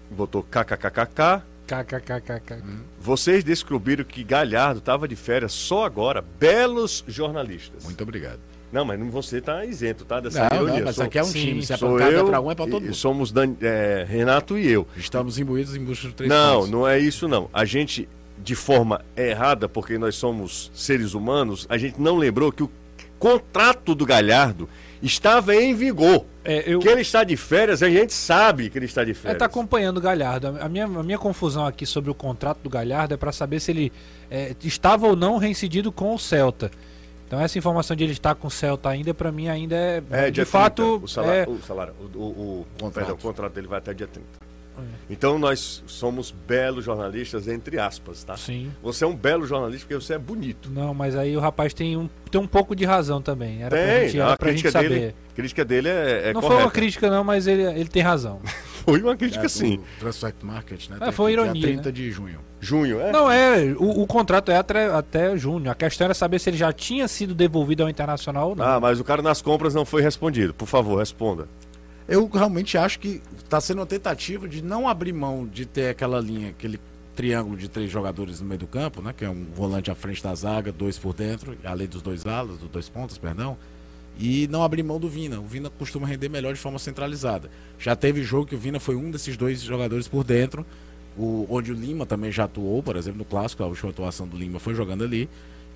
Botou kkkk. KKKKK. Vocês descobriram que Galhardo tava de férias só agora. Belos jornalistas. Muito obrigado. Não, mas não- você tá isento, tá? Dessa Não, ironia. não, mas Sou- aqui é um time, se é sou pancada eu pra um, é pra todo mundo. Somos Dan- é, Renato e eu. Estamos imbuídos em busca de três Não, pontos. não é isso não. A gente, de forma errada, porque nós somos seres humanos, a gente não lembrou que o contrato do Galhardo estava em vigor. Que ele está de férias, a gente sabe que ele está de É, férias. tá acompanhando o Galhardo. A minha, a minha confusão aqui sobre o contrato do Galhardo é para saber se ele é, estava ou não reincidido com o Celta. Então essa informação de ele estar com o Celta ainda, para mim, ainda é. É, de fato. 30, o salário, é, o, salário, o, o, o, Contrato. perdão, o contrato dele vai até dia 30. É. Então nós somos belos jornalistas, entre aspas, tá? Sim. Você é um belo jornalista porque você é bonito. Não, mas aí o rapaz tem um, tem um pouco de razão também. Era pra Tem, gente, a pra gente crítica saber. dele, a crítica dele é, é não correta. foi uma crítica, não, mas ele, ele tem razão. <laughs> Foi uma crítica É, sim. O Transfact Market, né? É, foi ironia, 30 né? de junho. Junho, é? Não, é. O, o contrato é até, até junho. A questão era saber se ele já tinha sido devolvido ao Internacional ou não. Ah, mas o cara nas compras não foi respondido. Por favor, responda. Eu realmente acho que está sendo uma tentativa de não abrir mão de ter aquela linha, aquele triângulo de três jogadores no meio do campo, né? Que é um volante à frente da zaga, dois por dentro, além dos dois alas, dos dois pontas, perdão. E não abrir mão do Vina. O Vina costuma render melhor de forma centralizada. Já teve jogo que o Vina foi um desses dois jogadores por dentro, o, onde o Lima também já atuou, por exemplo, no clássico, a última atuação do Lima foi jogando ali,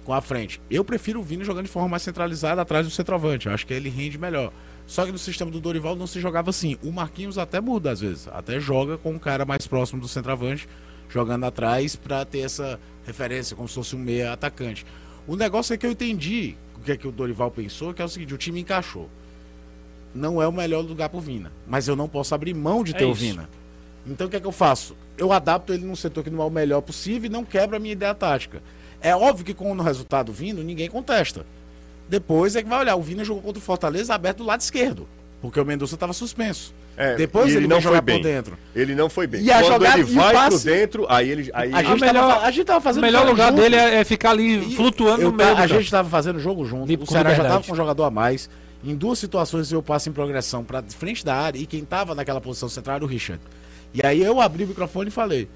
com a frente. Eu prefiro o Vina jogando de forma mais centralizada atrás do centroavante. Eu acho que ele rende melhor. Só que no sistema do Dorival não se jogava assim. O Marquinhos até muda às vezes. Até joga com um cara mais próximo do centroavante, jogando atrás para ter essa referência, como se fosse um meia atacante. O negócio é que eu entendi que é que o Dorival pensou, que é o seguinte, o time encaixou. Não é o melhor lugar pro Vina, mas eu não posso abrir mão de É ter o. Vina. Então o que é que eu faço? Eu adapto ele num setor que não é o melhor possível e não quebra a minha ideia tática. É óbvio que com o resultado vindo, ninguém contesta. Depois é que vai olhar, o Vina jogou contra o Fortaleza aberto do lado esquerdo, porque o Mendonça estava suspenso. É, Depois e ele, não vai foi jogar bem. por dentro. Ele não foi bem. E a Quando jogada- ele e vai passe- pro dentro, aí ele. Aí A ele- gente, tava, fa- a gente tava fazendo o melhor lugar junto. dele é, é ficar ali flutuando Eu no meio do a gente tava fazendo jogo junto. Livre o Ceará já liberdade. tava com um jogador a mais. Em duas situações eu passo em progressão para frente da área e quem tava naquela posição central era o Richard. E aí eu abri o microfone e falei: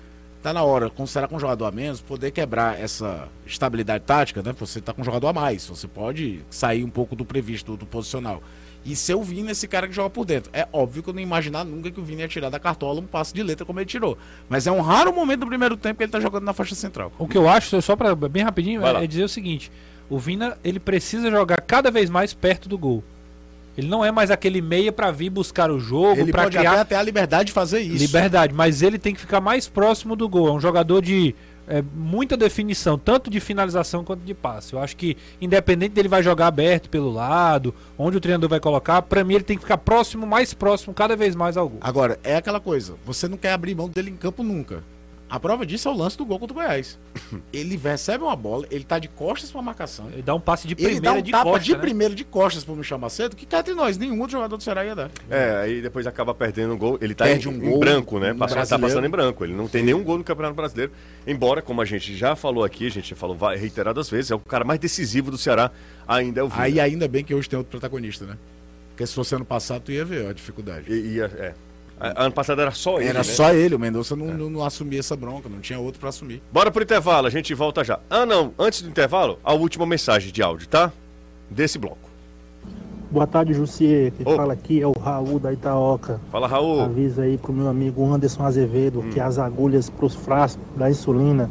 tá na hora, como será com um jogador a menos, poder quebrar essa estabilidade tática, né? Você tá com um jogador a mais. Você pode sair um pouco do previsto, do posicional. E ser o Vini esse cara que joga por dentro. É óbvio que eu não ia imaginar nunca que o Vini ia tirar da cartola um passe de letra como ele tirou. Mas é um raro momento do primeiro tempo que ele tá jogando na faixa central. O que eu acho, só para bem rapidinho, lá. é dizer o seguinte: o Vina ele precisa jogar cada vez mais perto do gol. Ele não é mais aquele meia para vir buscar o jogo, Ele para pode criar até a liberdade de fazer isso. liberdade, mas ele tem que ficar mais próximo do gol. É um jogador de é, muita definição, tanto de finalização quanto de passe. Eu acho que independente dele vai jogar aberto pelo lado, onde o treinador vai colocar, para mim ele tem que ficar próximo, mais próximo, cada vez mais ao gol. Agora, é aquela coisa, você não quer abrir mão dele em campo nunca. A prova disso é o lance do gol contra o Goiás. <coughs> ele recebe uma bola, ele tá de costas pra marcação. Ele dá um passe de Ele dá primeira um de tapa costa, de né? primeira de costas pro Michel Macedo, que cá entre nós, nenhum outro jogador do Ceará ia dar. É, aí depois acaba perdendo um gol. Ele tá Perde em, um em gol branco, né? no Passa, tá passando em branco. Ele não tem nenhum gol no Campeonato Brasileiro. Embora, como a gente já falou aqui, a gente já falou reiteradas vezes, é o cara mais decisivo do Ceará, ainda é o Vina. Aí ainda bem que hoje tem outro protagonista, né? Porque se fosse ano passado, tu ia ver ó, a dificuldade. E, e, é. Ano passado era só ele. Era né? só ele, o Mendonça não, não, não assumia essa bronca, não tinha outro pra assumir. Bora pro intervalo, a gente volta já. Ah, não, antes do intervalo, a última mensagem de áudio, tá? Desse bloco. Boa tarde, Jussier. Quem Ô. fala aqui é o Raul da Itaoca. Fala, Raul. Avisa aí pro meu amigo Anderson Azevedo Hum. que as agulhas pros frascos da insulina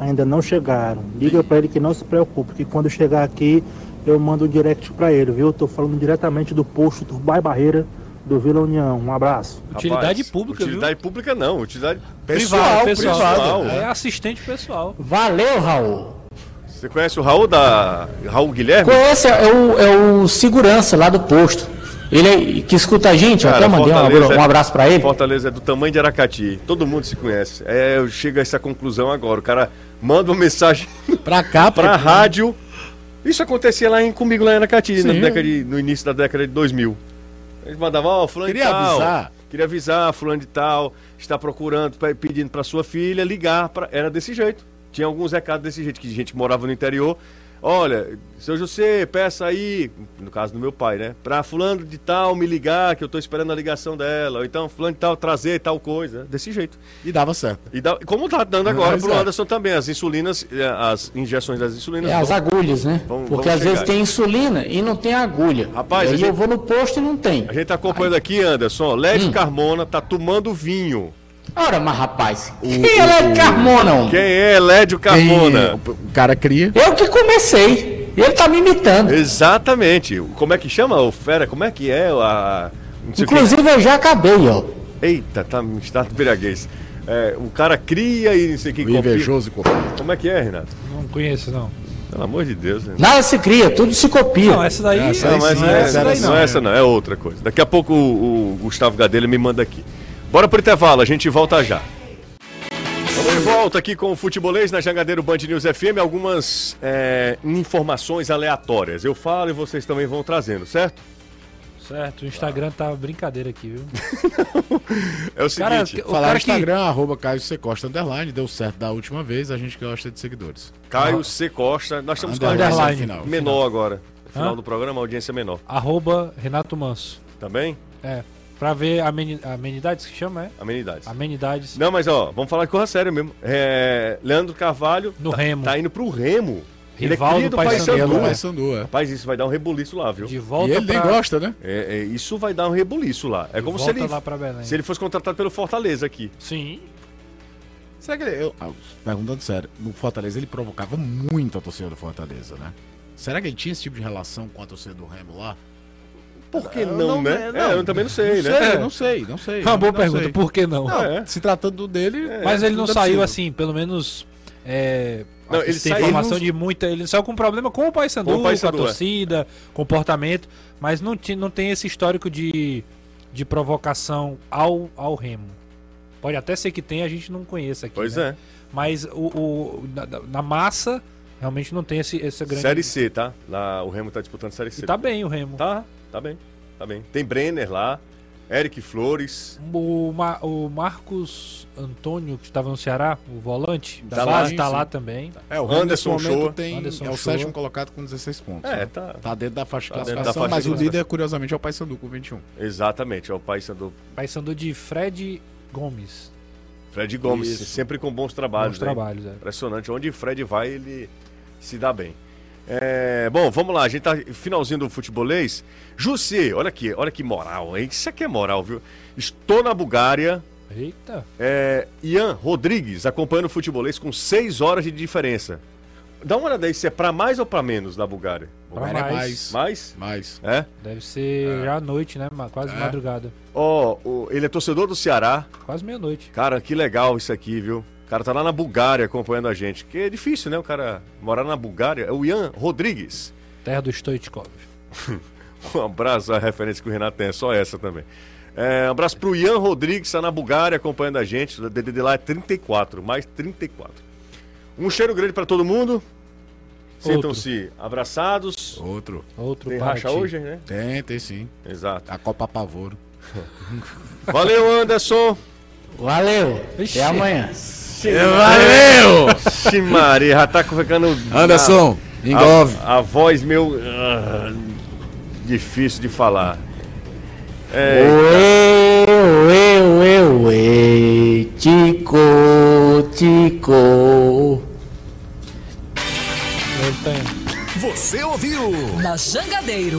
ainda não chegaram. Liga pra ele que não se preocupe, que quando chegar aqui eu mando um direct pra ele, viu? Tô falando diretamente do posto do Bai Barreira do Vila União. Um abraço. Utilidade pública, viu? Utilidade pública não, utilidade Privado, pessoal. pessoal. É assistente pessoal. Valeu, Raul. Você conhece o Raul da. Raul Guilherme? Conhece, é o, é o segurança lá do posto. Ele é- que escuta a gente, Cara, até mandei um, um é- abraço pra ele. Fortaleza é do tamanho de Aracati. Todo mundo se conhece. É, eu chego a essa conclusão agora. O cara manda uma mensagem <laughs> pra cá, pra rádio. Isso acontecia lá em, comigo lá em Aracati, na década de- no início da década de 2000. Eles mandavam, ó, fulano Queria de tal. avisar. Queria avisar, fulano de tal, está procurando, pe- pedindo pra sua filha ligar. Pra... Era desse jeito. tinha alguns recados desse jeito, que gente que morava no interior. Olha, seu José, peça aí, no caso do meu pai, né? Pra fulano de tal me ligar, que eu tô esperando a ligação dela. Ou então, fulano de tal trazer tal coisa. Desse jeito. E dava certo. E dá, como tá dando agora Mas pro é. Anderson também. As insulinas, eh, as injeções das insulinas. É as vão- agulhas, né? vão- Porque vão às vezes tem insulina e não tem agulha. Rapaz, e aí gente- eu vou no posto e não tem. A gente tá acompanhando aqui, Anderson. Hum. Led Carmona tá tomando vinho. Ora, mas rapaz, quem é Led Carmona? homem? Quem é Lédio Carmona? O cara cria. Eu que comecei. Ele tá me imitando. Exatamente. Como é que chama o fera? Como é que é a. não o. Inclusive eu já acabei, ó. Eita, tá, está embriaguez. É, o cara cria e não sei o que. O invejoso e copia. Como é que é, Renato? Não conheço, não. Pelo amor de Deus. Né? Nada se cria, tudo se copia. Não, essa daí. Essa Não, aí mas sim, não é, essa não, daí não não. é essa não, é outra coisa. Daqui a pouco o, o Gustavo Gadelha me manda aqui. Bora pro intervalo, a gente volta já. Estamos de volta aqui com o Futebolês na Jangadeiro Band News FM. Algumas é, informações aleatórias. Eu falo e vocês também vão trazendo, certo? Certo, o Instagram tá brincadeira aqui, viu? <laughs> É o Cara, seguinte, o Falar cara no que- Instagram, arroba Caio C. Costa Underline, deu certo da última vez, a gente gosta de seguidores. Caio C. Costa. Nós estamos com a audiência final, menor agora. No final Hã? do programa, audiência menor. Arroba Renato Manso. Também? É. Pra ver ameni- amenidades que chama, é? Amenidades. Amenidades. Não, mas ó, vamos falar de coisa séria mesmo. É, Leandro Carvalho No tá, Remo. tá indo pro Remo. Ele é Rival do Paysandu. Paysandu. Pelo Paysandu, é. Rapaz, isso vai dar um rebuliço lá, viu? De E volta ele nem pra... gosta, né? É, é, isso vai dar um rebuliço lá. É de como se ele, lá pra Belém. se ele fosse contratado pelo Fortaleza aqui. Sim. Será que ele. Eu, perguntando sério, no Fortaleza ele provocava muito a torcida do Fortaleza, né? Será que ele tinha esse tipo de relação com a torcida do Remo lá? Por que não, não- né? não, É, eu também não sei, não né? Sei, É. Não sei, não sei. Uma boa não pergunta, sei. por que não? Não, É. se tratando dele. Mas ele não saiu assim, pelo menos. É, Não, ele tem saiu- informação ele de muita. Ele saiu com problema com o Paysandu, Com com, o Paysandu, a é. torcida, comportamento, mas não, ti- não tem esse histórico de, de provocação ao, ao Remo. Pode até ser que tenha, a gente não conheça aqui. Pois né? é. Mas o, o- na, na massa, realmente não tem esse, essa grande. Série C, tá? Lá, o Remo tá disputando Série C. E tá bem o Remo. Tá, tá bem. Tá bem. Tem Brenner lá, Eric Flores. O, Ma- o Marcos Antônio, que estava no Ceará, o volante da Tá lá, base, sim, tá lá também. É, o Anderson Shoa. tem, Anderson é o sétimo colocado com 16 pontos. É, né? tá. Tá dentro da faixa de Tá da classificação, faixa mas de o líder, curiosamente, é o Paysandu com 21. Exatamente, é o Paysandu. Paysandu de Fred Gomes. Fred Gomes, Isso. sempre com bons trabalhos. Bons hein? trabalhos, é. Impressionante. Onde Fred vai, ele se dá bem. É, bom, vamos lá, a gente tá finalzinho do futebolês. Jussi, olha aqui, olha que moral, hein? Isso aqui é moral, viu? Estou na Bulgária. Eita. É, Ian Rodrigues acompanhando o futebolês com 6 horas de diferença. Dá uma olhada aí se é pra mais ou pra menos da Bulgária. Bulgária é mais. mais. Mais? Mais. É? Deve ser já à noite, né? Quase É. madrugada. Ó, o- ele é torcedor do Ceará. Quase meia-noite. Cara, que legal isso aqui, viu? O cara tá lá na Bulgária acompanhando a gente. Que é difícil, né? O cara morar na Bulgária. É o Ian Rodrigues. Terra do Stoichkov. <laughs> Um abraço, a referência que o Renato tem é só essa também. É, um abraço pro Ian Rodrigues, tá na Bulgária acompanhando a gente. O DDD lá é 34, mais 34. Um cheiro grande pra todo mundo. Sintam-se abraçados. Outro. Outro Tem para racha hoje, né? Tem, tem sim. Exato. A Copa Pavoro. <laughs> Valeu, Anderson. Valeu. Ixi. Até amanhã. Valeu! Ixi, Maria, já tá ficando. Anderson, a, engove. a, a voz meu. ah, difícil de falar. É, Uê, uê, uê, uê, tico, tico. Você ouviu? Na Jangadeiro